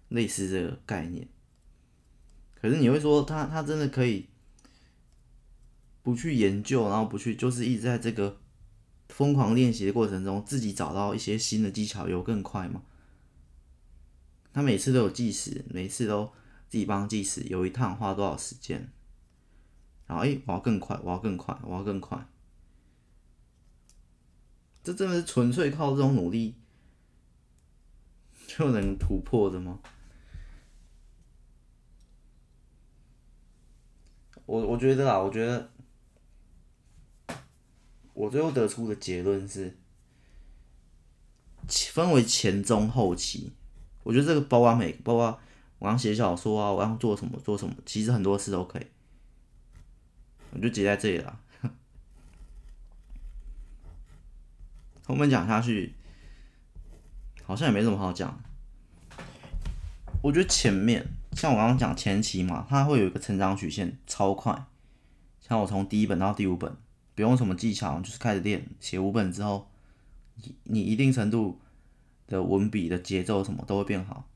类似这个概念。可是你会说他他真的可以不去研究，然后不去就是一直在这个疯狂练习的过程中，自己找到一些新的技巧，有更快吗？他每次都有计时，每次都自己帮计时，有一趟花多少时间？然后哎，我要更快，我要更快，我要更快。这真的是纯粹靠这种努力就能突破的吗？我我觉得啊，我觉得我最后得出的结论是，分为前中后期。我觉得这个包括每包括我刚写小说啊，我要做什么做什么，其实很多事都可以。我就截在这里了。后面讲下去，好像也没什么好讲。我觉得前面。像我刚刚讲前期嘛，它会有一个成长曲线，超快。像我从第一本到第五本，不用什么技巧，就是开始练，写五本之后，你一定程度的文笔的节奏什么都会变好。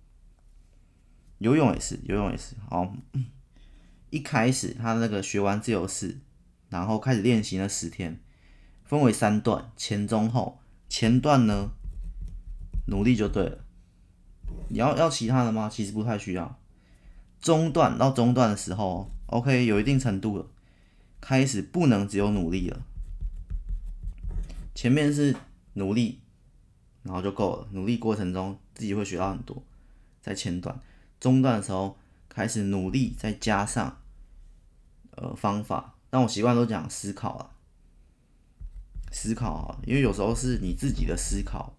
游泳也是，游泳也是。好，一开始他那个学完自由式，然后开始练习那十天，分为三段，前中后。前段呢，努力就对了。你要要其他的吗？其实不太需要。中段到中段的时候，OK，有一定程度了，开始不能只有努力了。前面是努力，然后就够了。努力过程中自己会学到很多，在前段、中段的时候开始努力，再加上呃方法。但我习惯都讲思考了，思考，因为有时候是你自己的思考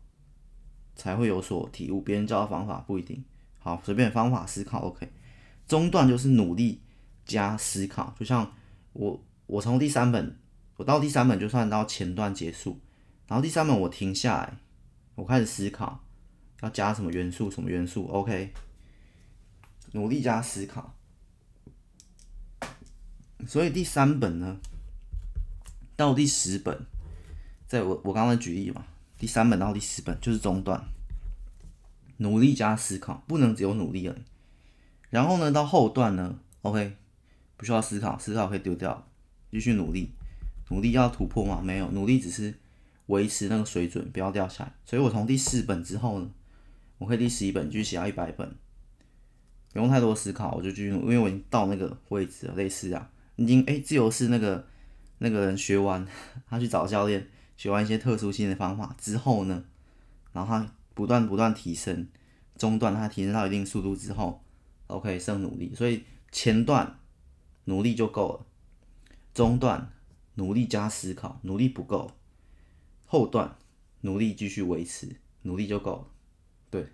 才会有所体悟，别人教的方法不一定好。随便方法思考，OK。中段就是努力加思考，就像我我从第三本，我到第三本就算到前段结束，然后第三本我停下来，我开始思考要加什么元素，什么元素，OK，努力加思考，所以第三本呢，到第十本，在我我刚刚举例嘛，第三本到第四本就是中段，努力加思考，不能只有努力而已。然后呢，到后段呢，OK，不需要思考，思考可以丢掉，继续努力，努力要突破吗？没有，努力只是维持那个水准，不要掉下来。所以我从第四本之后呢，我可以第十一本继续写到一百本，不用太多思考，我就继续，因为我已经到那个位置了，类似啊，已经哎、自由式那个那个人学完，他去找教练学完一些特殊性的方法之后呢，然后他不断不断提升，中段他提升到一定速度之后，OK，剩努力，所以前段努力就够了，中段努力加思考，努力不够，后段努力继续维持，努力就够了。对，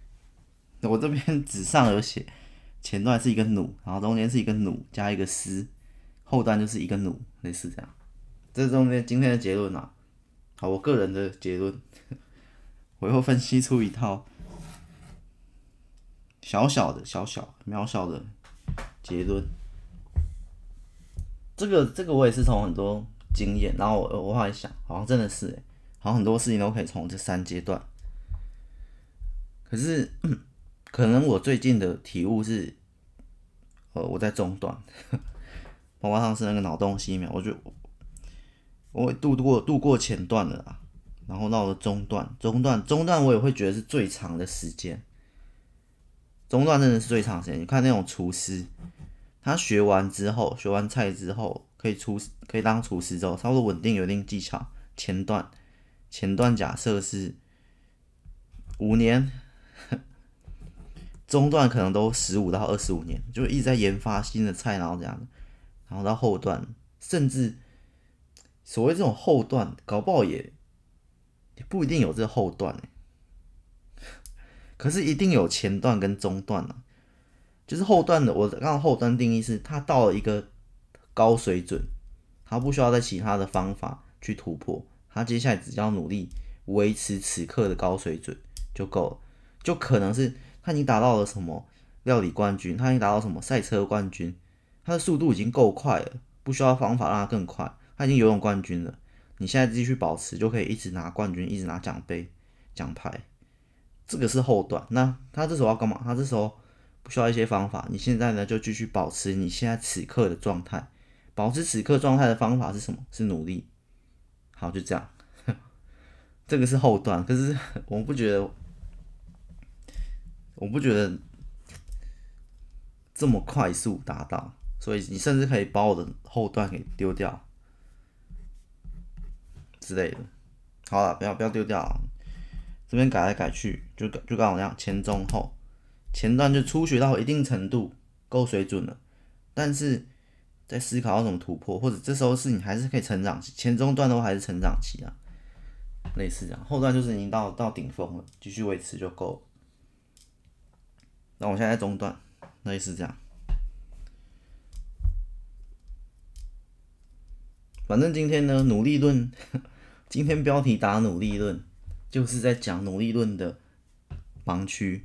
我这边纸上有写，前段是一个努，然后中间是一个努加一个思，后段就是一个努，类似这样。这中间今天的结论啊，好，我个人的结论，我又分析出一套小小的、小小渺小的结论。这个这个我也是从很多经验，然后我我后来想，好像真的是，好像很多事情都可以从这三阶段。可是，可能我最近的体悟是，呃，我在中段，包括上次那个脑洞西秒，我就我度过度过前段了啦，然后到了中段，中段中段我也会觉得是最长的时间，中段真的是最长时间。你看那种厨师，他学完之后，学完菜之后，可以出可以当厨师之后，差不多稳定有一定技巧。前段前段假设是五年。中段可能都十五到二十五年，就一直在研发新的菜，然后这样，然后到后段，甚至所谓这种后段，搞不好也也不一定有这后段，可是一定有前段跟中段啊，就是后段的，我刚刚后段定义是，它到了一个高水准，它不需要在其他的方法去突破，它接下来只要努力维持此刻的高水准就够了，就可能是。他已经达到了什么料理冠军？他已经达到什么赛车冠军？他的速度已经够快了，不需要方法让他更快。他已经游泳冠军了，你现在继续保持，就可以一直拿冠军，一直拿奖杯、奖牌。这个是后段。那他这时候要干嘛？他这时候不需要一些方法。你现在呢，就继续保持你现在此刻的状态。保持此刻状态的方法是什么？是努力。好，就这样。这个是后段，可是我不觉得。我不觉得这么快速达到，所以你甚至可以把我的后段给丢掉之类的。好了，不要不要丢掉，这边改来改去，就就刚好这样，前中后，前段就初学到一定程度够水准了，但是在思考要怎么突破，或者这时候是你还是可以成长期，前中段都还是成长期啊，类似这样，后段就是已经到到顶峰了，继续维持就够了。那我现在在中段，类似这样。反正今天呢，努力论，今天标题打努力论，就是在讲努力论的盲区。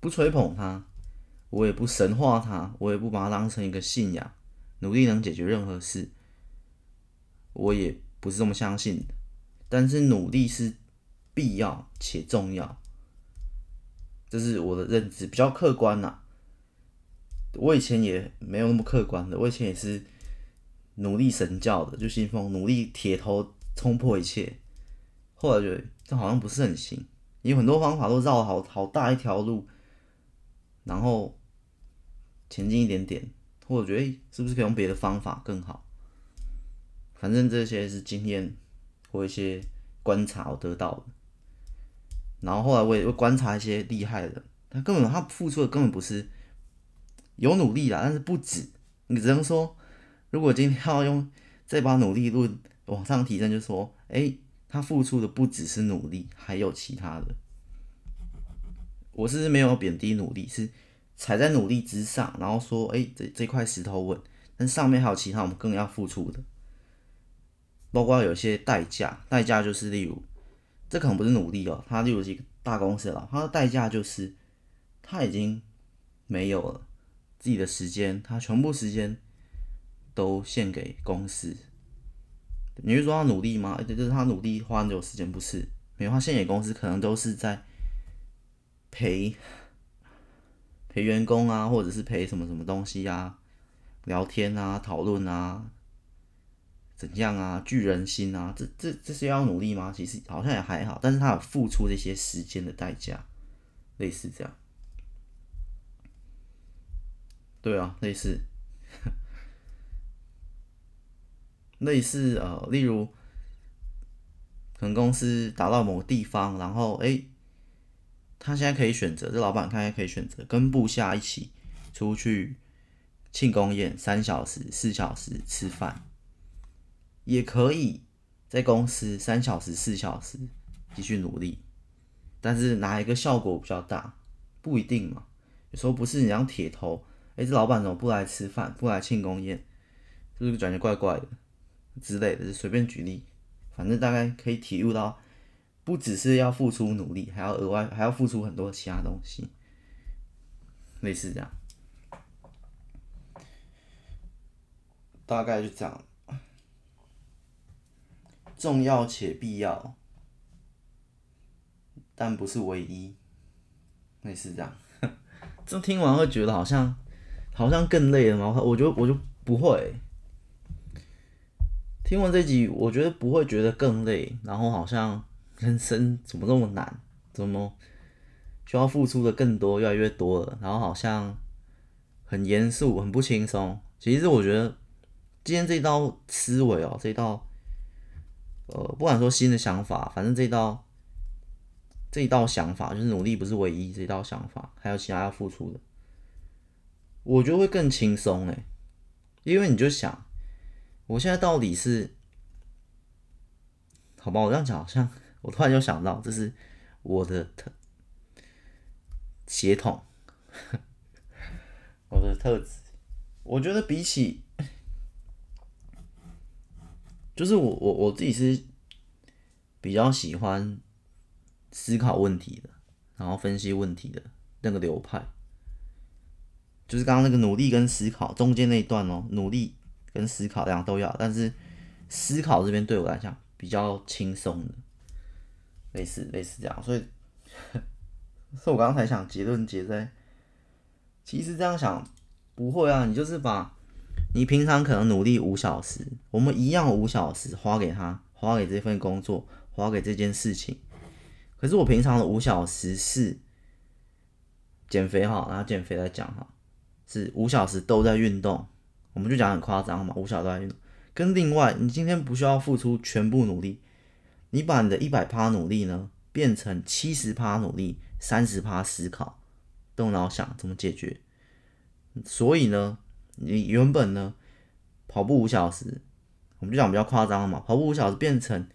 不吹捧他，我也不神化他，我也不把它当成一个信仰。努力能解决任何事，我也不是这么相信的。但是努力是必要且重要。这是我的认知，比较客观呐、我以前也没有那么客观的，我以前也是努力神教的，就信奉努力铁头冲破一切。后来觉得这好像不是很行，有很多方法都绕了好好大一条路，然后前进一点点，或者觉得是不是可以用别的方法更好？反正这些是经验或一些观察我得到的。然后后来我也会观察一些厉害的，他根本他付出的根本不是有努力啦，但是不止。你只能说，如果今天要用这把努力论往上提升，就说，哎，他付出的不只是努力，还有其他的。我是没有贬低努力，是踩在努力之上，然后说，哎，这这块石头稳，但上面还有其他我们更要付出的，包括有些代价，代价就是例如。这可能不是努力哦，他例如是一个大公司了，他的代价就是他已经没有了自己的时间，他全部时间都献给公司。你是说他努力吗？对，就是他努力花很久时间，不是，没有，他献给公司可能都是在陪陪员工啊，或者是陪什么什么东西啊，聊天啊，讨论啊，怎样啊，聚人心啊，这这这是要努力吗？其实好像也还好，但是他有付出这些时间的代价，类似这样。对啊，类似，类似呃，例如，可能公司打到某个地方，然后哎、他现在可以选择，这老板他现在可以选择跟部下一起出去庆功宴，三小时、四小时吃饭。也可以在公司三小时、四小时继续努力，但是哪一个效果比较大，不一定嘛。有时候不是你让铁头，哎、欸，这老板怎么不来吃饭，不来庆功宴，是不是感觉怪怪的之类的？就随便举例，反正大概可以体悟到，不只是要付出努力，还要额外还要付出很多其他东西，类似这样，大概就这样。重要且必要，但不是唯一。类似这样，这听完会觉得好像好像更累了吗？我觉得我就不会。听完这集，我觉得不会觉得更累，然后好像人生怎么这么难，怎么需要付出的更多，越来越多了，然后好像很严肃，很不轻松。其实我觉得今天这道思维哦，这道。呃，不管说新的想法，反正这道这一道想法就是努力不是唯一，这一道想法还有其他要付出的，我觉得会更轻松哎，因为你就想，我现在到底是，好吧，我这样讲好像我突然就想到，这是我的特协同，我的特质，我觉得比起。就是我我我自己是比较喜欢思考问题的，然后分析问题的那个流派，就是刚刚那个努力跟思考中间那一段哦，努力跟思考量都要，但是思考这边对我来讲比较轻松的，类似类似这样，所以，所以我刚才想结论结在，其实这样想不会啊，你就是把。你平常可能努力五小时，我们一样五小时花给他，花给这份工作，花给这件事情。可是我平常的五小时是减肥哈，然后减肥来讲哈，是五小时都在运动，我们就讲很夸张嘛，五小时。跟另外，你今天不需要付出全部努力，你把你的一百趴努力呢，变成七十趴努力，三十趴思考，动脑想怎么解决。所以呢。你原本呢，跑步五小时，我们就讲比较夸张嘛，跑步五小时变成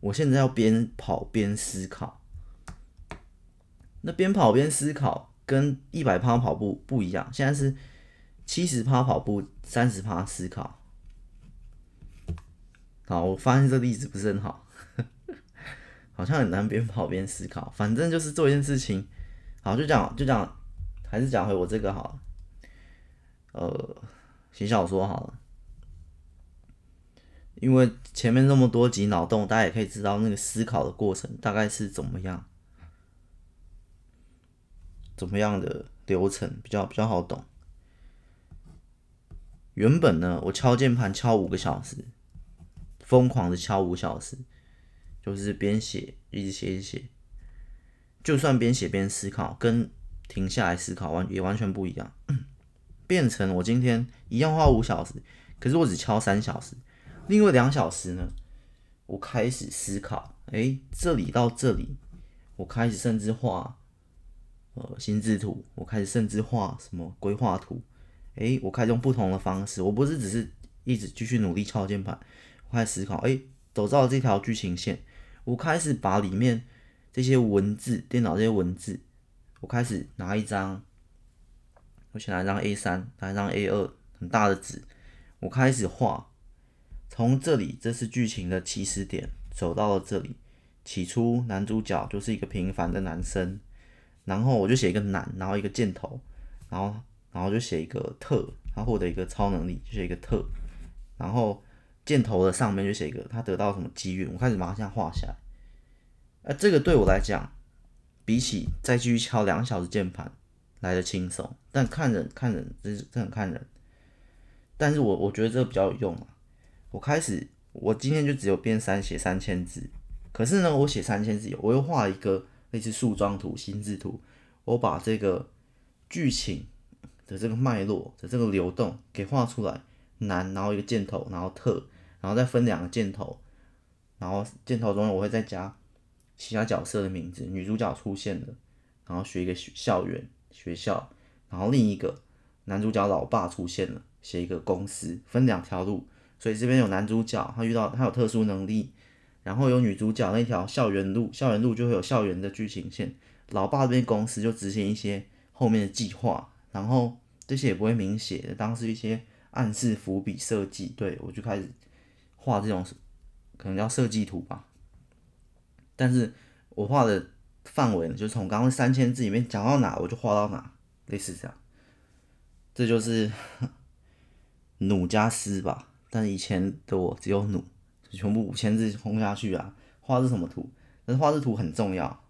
我现在要边跑边思考。那边跑边思考跟一百趴跑步不一样，现在是七十趴跑步，三十趴思考。好，我发现这个例子不是很好，好像很难边跑边思考。反正就是做一件事情，好，就讲就讲，还是讲回我这个好了。呃，写小说好了，因为前面那么多集脑洞，大家也可以知道那个思考的过程大概是怎么样，怎么样的流程比较比较好懂。原本呢，我敲键盘敲五个小时，疯狂的敲五小时，就是边写一直写一直写，就算边写边思考，跟停下来思考完也完全不一样。变成我今天一样花五小时，可是我只敲三小时，另外两小时呢，我开始思考，诶，这里到这里，我开始甚至画呃心智图，我开始甚至画什么规划图，诶，我开始用不同的方式，我不是只是一直继续努力敲键盘，我开始思考，诶，走到了这条剧情线，我开始把里面这些文字，电脑这些文字，我开始拿一张。我先拿一张 A 三，拿一张 A 二，很大的纸，我开始画。从这里，这是剧情的起始点，走到了这里。起初，男主角就是一个平凡的男生，然后我就写一个男，然后一个箭头，然后，然后就写一个特，他获得一个超能力，就写一个特，然后箭头的上面就写一个他得到什么机运。我开始把它这样画下来。而这个对我来讲，比起再继续敲两小时键盘。来的轻松，但看人看人，这是这很看人。但是我我觉得这个比较有用啊。我开始我今天就只有变三写三千字，可是呢，我写三千字，我又画一个类似树状图、心智图，我把这个剧情的这个脉络的这个流动给画出来，男，然后一个箭头，然后特，然后再分两个箭头，然后箭头中我会再加其他角色的名字，女主角出现了，然后学一个校园学校，然后另一个男主角老爸出现了，写一个公司，分两条路，所以这边有男主角，他遇到他有特殊能力，然后有女主角那条校园路，校园路就会有校园的剧情线，老爸这边公司就执行一些后面的计划，然后这些也不会明写的，当时一些暗示伏笔设计，对，我就开始画这种可能叫设计图吧。但是我画的范围呢，就从刚刚三千字里面讲到哪，我就画到哪，类似这样。这就是 弩加思吧。但以前的我只有弩，全部五千字轰下去啊。画是什么图？但是画这图很重要，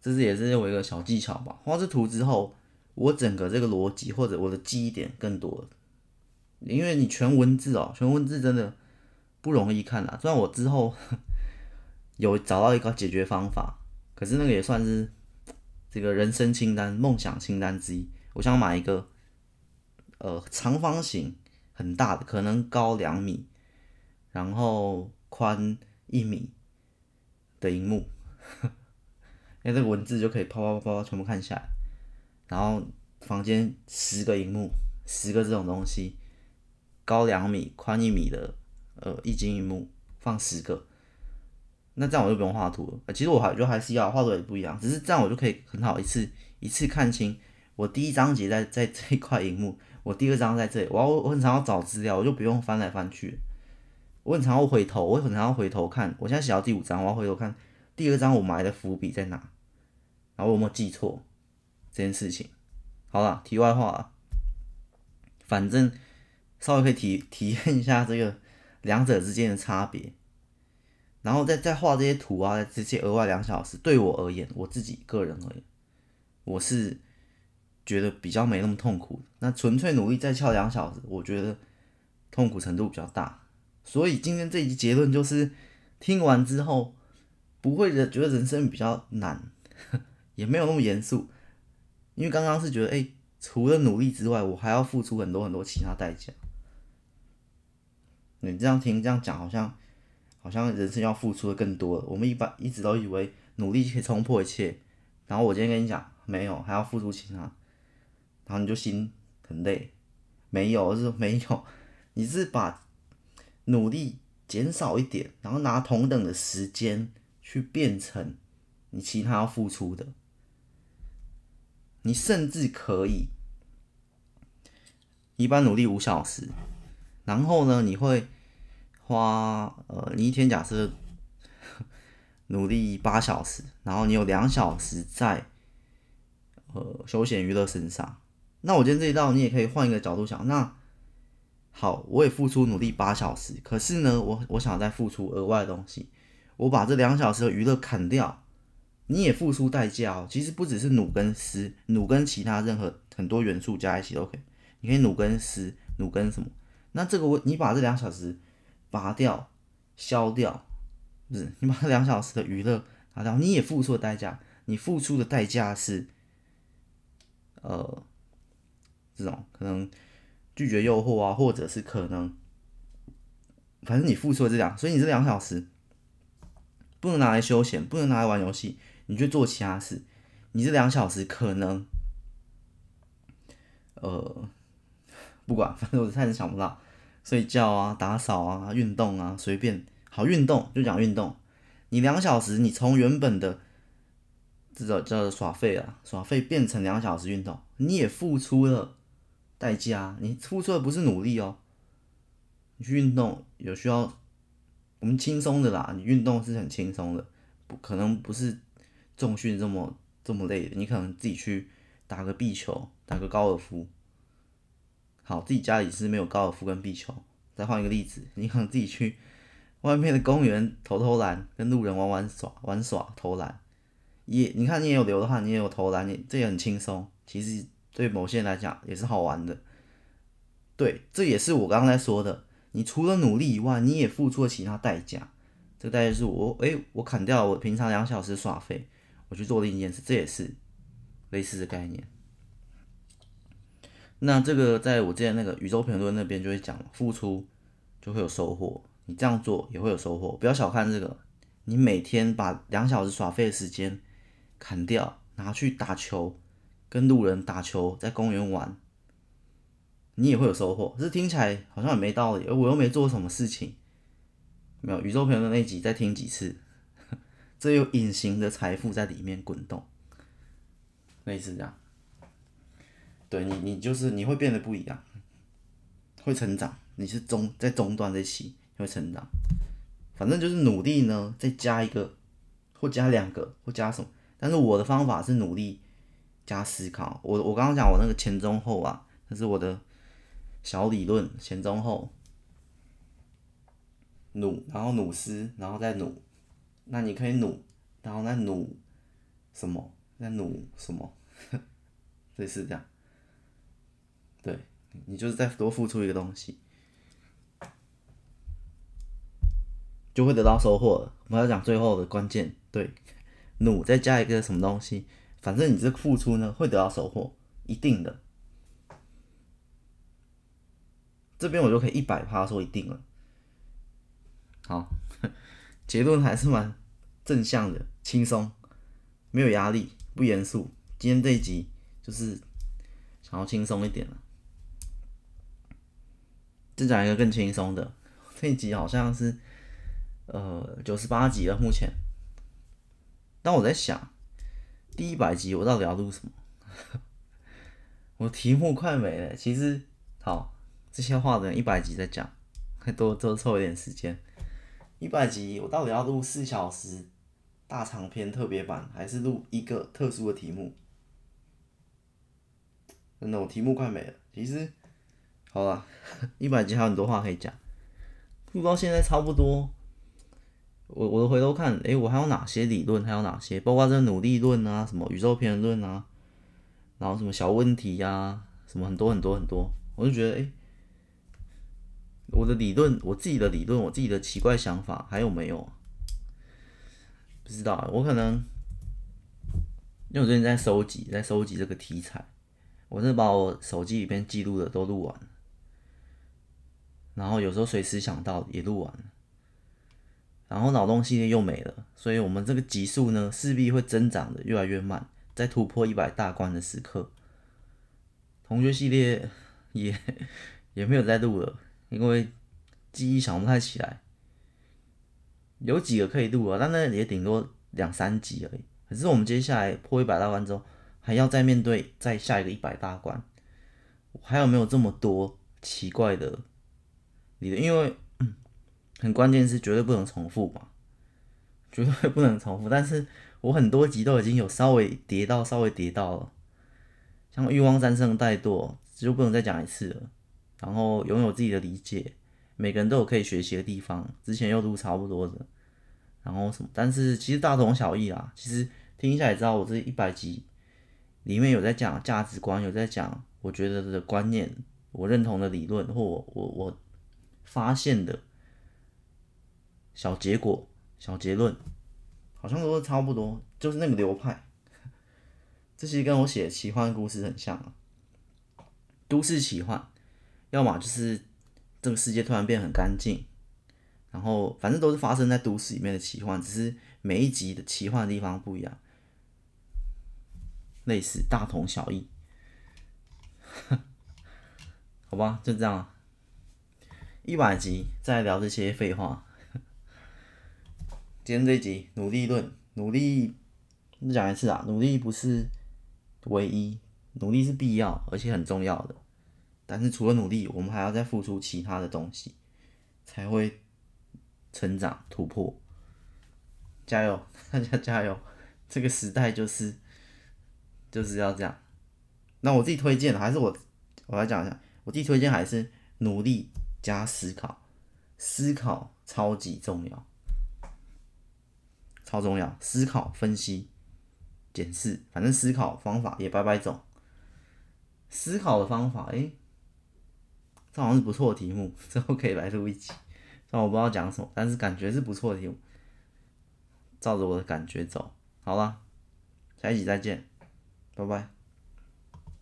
这是也是我一个小技巧吧。画这图之后，我整个这个逻辑或者我的记忆点更多，因为你全文字哦，全文字真的不容易看啊。虽然我之后。有找到一个解决方法，可是那个也算是这个人生清单、梦想清单之一。我想买一个呃长方形很大的，可能高两米，然后宽一米的荧幕，因为这个文字就可以啪啪啪啪全部看下来。然后房间十个荧幕，十个这种东西，高两米、宽一米的呃一斤荧幕放十个。那这样我就不用画图了。其实我还就还是要画图也不一样，只是这样我就可以很好一次一次看清。我第一章节在在这一块荧幕，我第二章在这里。我要我很常要找资料，我就不用翻来翻去。我很常要回头，我很常要回头看。我现在写到第五章，我要回头看第二章我埋的伏笔在哪，然后我有没有记错这件事情。好了，题外话了，反正稍微可以体 体验一下这个两者之间的差别。然后再再画这些图啊，这些额外两小时，对我而言，我自己个人而言，我是觉得比较没那么痛苦。那纯粹努力再翘两小时，我觉得痛苦程度比较大。所以今天这一集结论就是，听完之后不会觉得人生比较难，也没有那么严肃。因为刚刚是觉得，哎，除了努力之外，我还要付出很多很多其他代价。你这样听这样讲，好像。好像人生要付出的更多了。我们一般一直都以为努力可以冲破一切，然后我今天跟你讲，没有，还要付出其他，然后你就心很累。没有，是没有，你是把努力减少一点，然后拿同等的时间去变成你其他要付出的。你甚至可以一般努力五小时，然后呢，你会。花呃，你一天假设努力八小时，然后你有两小时在呃休闲娱乐身上，那我今天这一道你也可以换一个角度想，那好，我也付出努力八小时，可是呢，我我想再付出额外的东西，我把这两小时的娱乐砍掉，你也付出代价哦。其实不只是努跟思，努跟其他任何很多元素加一起都可以，你可以努跟思，努跟什么？那这个我你把这两小时。拔掉、消掉，不是你把这两小时的娱乐拿掉，你也付出了代价。你付出的代价是，呃，这种可能拒绝诱惑啊，或者是可能，反正你付出了这两，所以你这两小时不能拿来休闲，不能拿来玩游戏，你去做其他事。你这两小时可能，呃，不管，反正我暂时想不到。睡觉啊，打扫啊，运动啊，随便好运动就讲运动。你两小时，你从原本的这个叫做耍废啊，耍废变成两小时运动，你也付出了代价。你付出的不是努力哦，你去运动有需要，我们轻松的啦。你运动是很轻松的，不可能不是重训这么这么累的。你可能自己去打个壁球，打个高尔夫。好，自己家里是没有高尔夫跟壁球。再换一个例子，你可能自己去 外面的公园投投篮，跟路人玩玩耍玩耍投篮。也，你看你也有流的汗，你也有投篮，你这也很轻松。其实对某些人来讲也是好玩的。对，这也是我刚才说的，你除了努力以外，你也付出了其他代价。这个代价是我，诶、我砍掉了我平常两小时耍费，我去做另一件事，这也是类似的概念。那这个在我之前那个宇宙评论那边就会讲，付出就会有收获，你这样做也会有收获。不要小看这个，你每天把两小时耍废的时间砍掉，拿去打球，跟路人打球，在公园玩，你也会有收获。可是听起来好像也没道理，而我又没做什么事情。没有宇宙评论那集再听几次，这有隐形的财富在里面滚动，类似这样。对你，你就是你会变得不一样，会成长。你是中在中段这期会成长，反正就是努力呢，再加一个或加两个或加什么。但是我的方法是努力加思考。我我刚刚讲我那个前中后啊，那是我的小理论，前中后努，然后努思，然后再努。那你可以努，然后再努什么？再努什么？类似这样。对，你就是再多付出一个东西，就会得到收获了。我们要讲最后的关键，对，努再加一个什么东西，反正你这付出呢，会得到收获，一定的。这边我就可以一百趴说一定了。好，结论还是蛮正向的，轻松，没有压力，不严肃。今天这一集就是想要轻松一点了。再讲一个更轻松的，这一集好像是呃九十八集了，目前。但我在想，第一百集我到底要录什么？我题目快没了。其实，好，这些话等一百集再讲，还多多凑一点时间。一百集我到底要录四小时大长篇特别版，还是录一个特殊的题目？真的，我题目快没了。其实。好了，一百集还有很多话可以讲，录到现在差不多。我我都回头看，诶、我还有哪些理论？还有哪些？包括这努力论啊，什么宇宙篇论啊，然后什么小问题呀、啊，什么很多很多很多。我就觉得，诶、我的理论，我自己的理论，我自己的奇怪想法还有没有？不知道，我可能因为我最近在收集，在收集这个题材，我是把我手机里边记录的都录完了。然后有时候随时想到也录完了，然后脑洞系列又没了，所以我们这个集数呢势必会增长的越来越慢，在突破一百大关的时刻，同学系列也也没有在录了，因为记忆想不太起来，有几个可以录啊，但那也顶多两三集而已。可是我们接下来破一百大关之后，还要再面对再下一个一百大关，还有没有这么多奇怪的？你的，因为很关键是绝对不能重复嘛，绝对不能重复。但是我很多集都已经有稍微叠到，稍微叠到了，像《欲望战胜怠惰》就不能再讲一次了。然后拥有自己的理解，每个人都有可以学习的地方。之前又都差不多的，然后什么？但是其实大同小异啦。其实听一下也知道，我这一百集里面有在讲价值观，有在讲我觉得的观念，我认同的理论，或我我我。发现的小结果、小结论，好像都是差不多，就是那个流派。这其实跟我写奇幻故事很像啊，都市奇幻，要么就是这个世界突然变很干净，然后反正都是发生在都市里面的奇幻，只是每一集的奇幻的地方不一样，类似大同小异，好吧，就这样。一百集再聊这些废话。今天这集努力论，努力再讲一次啊，努力不是唯一，努力是必要而且很重要的。但是除了努力，我们还要再付出其他的东西，才会成长突破。加油，大家加油！这个时代就是就是要这样。那我自己推荐还是我，我来讲一下，我自己推荐还是努力。加思考，思考超级重要，超重要。思考、分析、检视，反正思考方法也百百种。思考的方法，诶、这好像是不错的题目，之后可以来录一集。虽然我不知道讲什么，但是感觉是不错的题目。照着我的感觉走，好了，下一集再见，拜拜。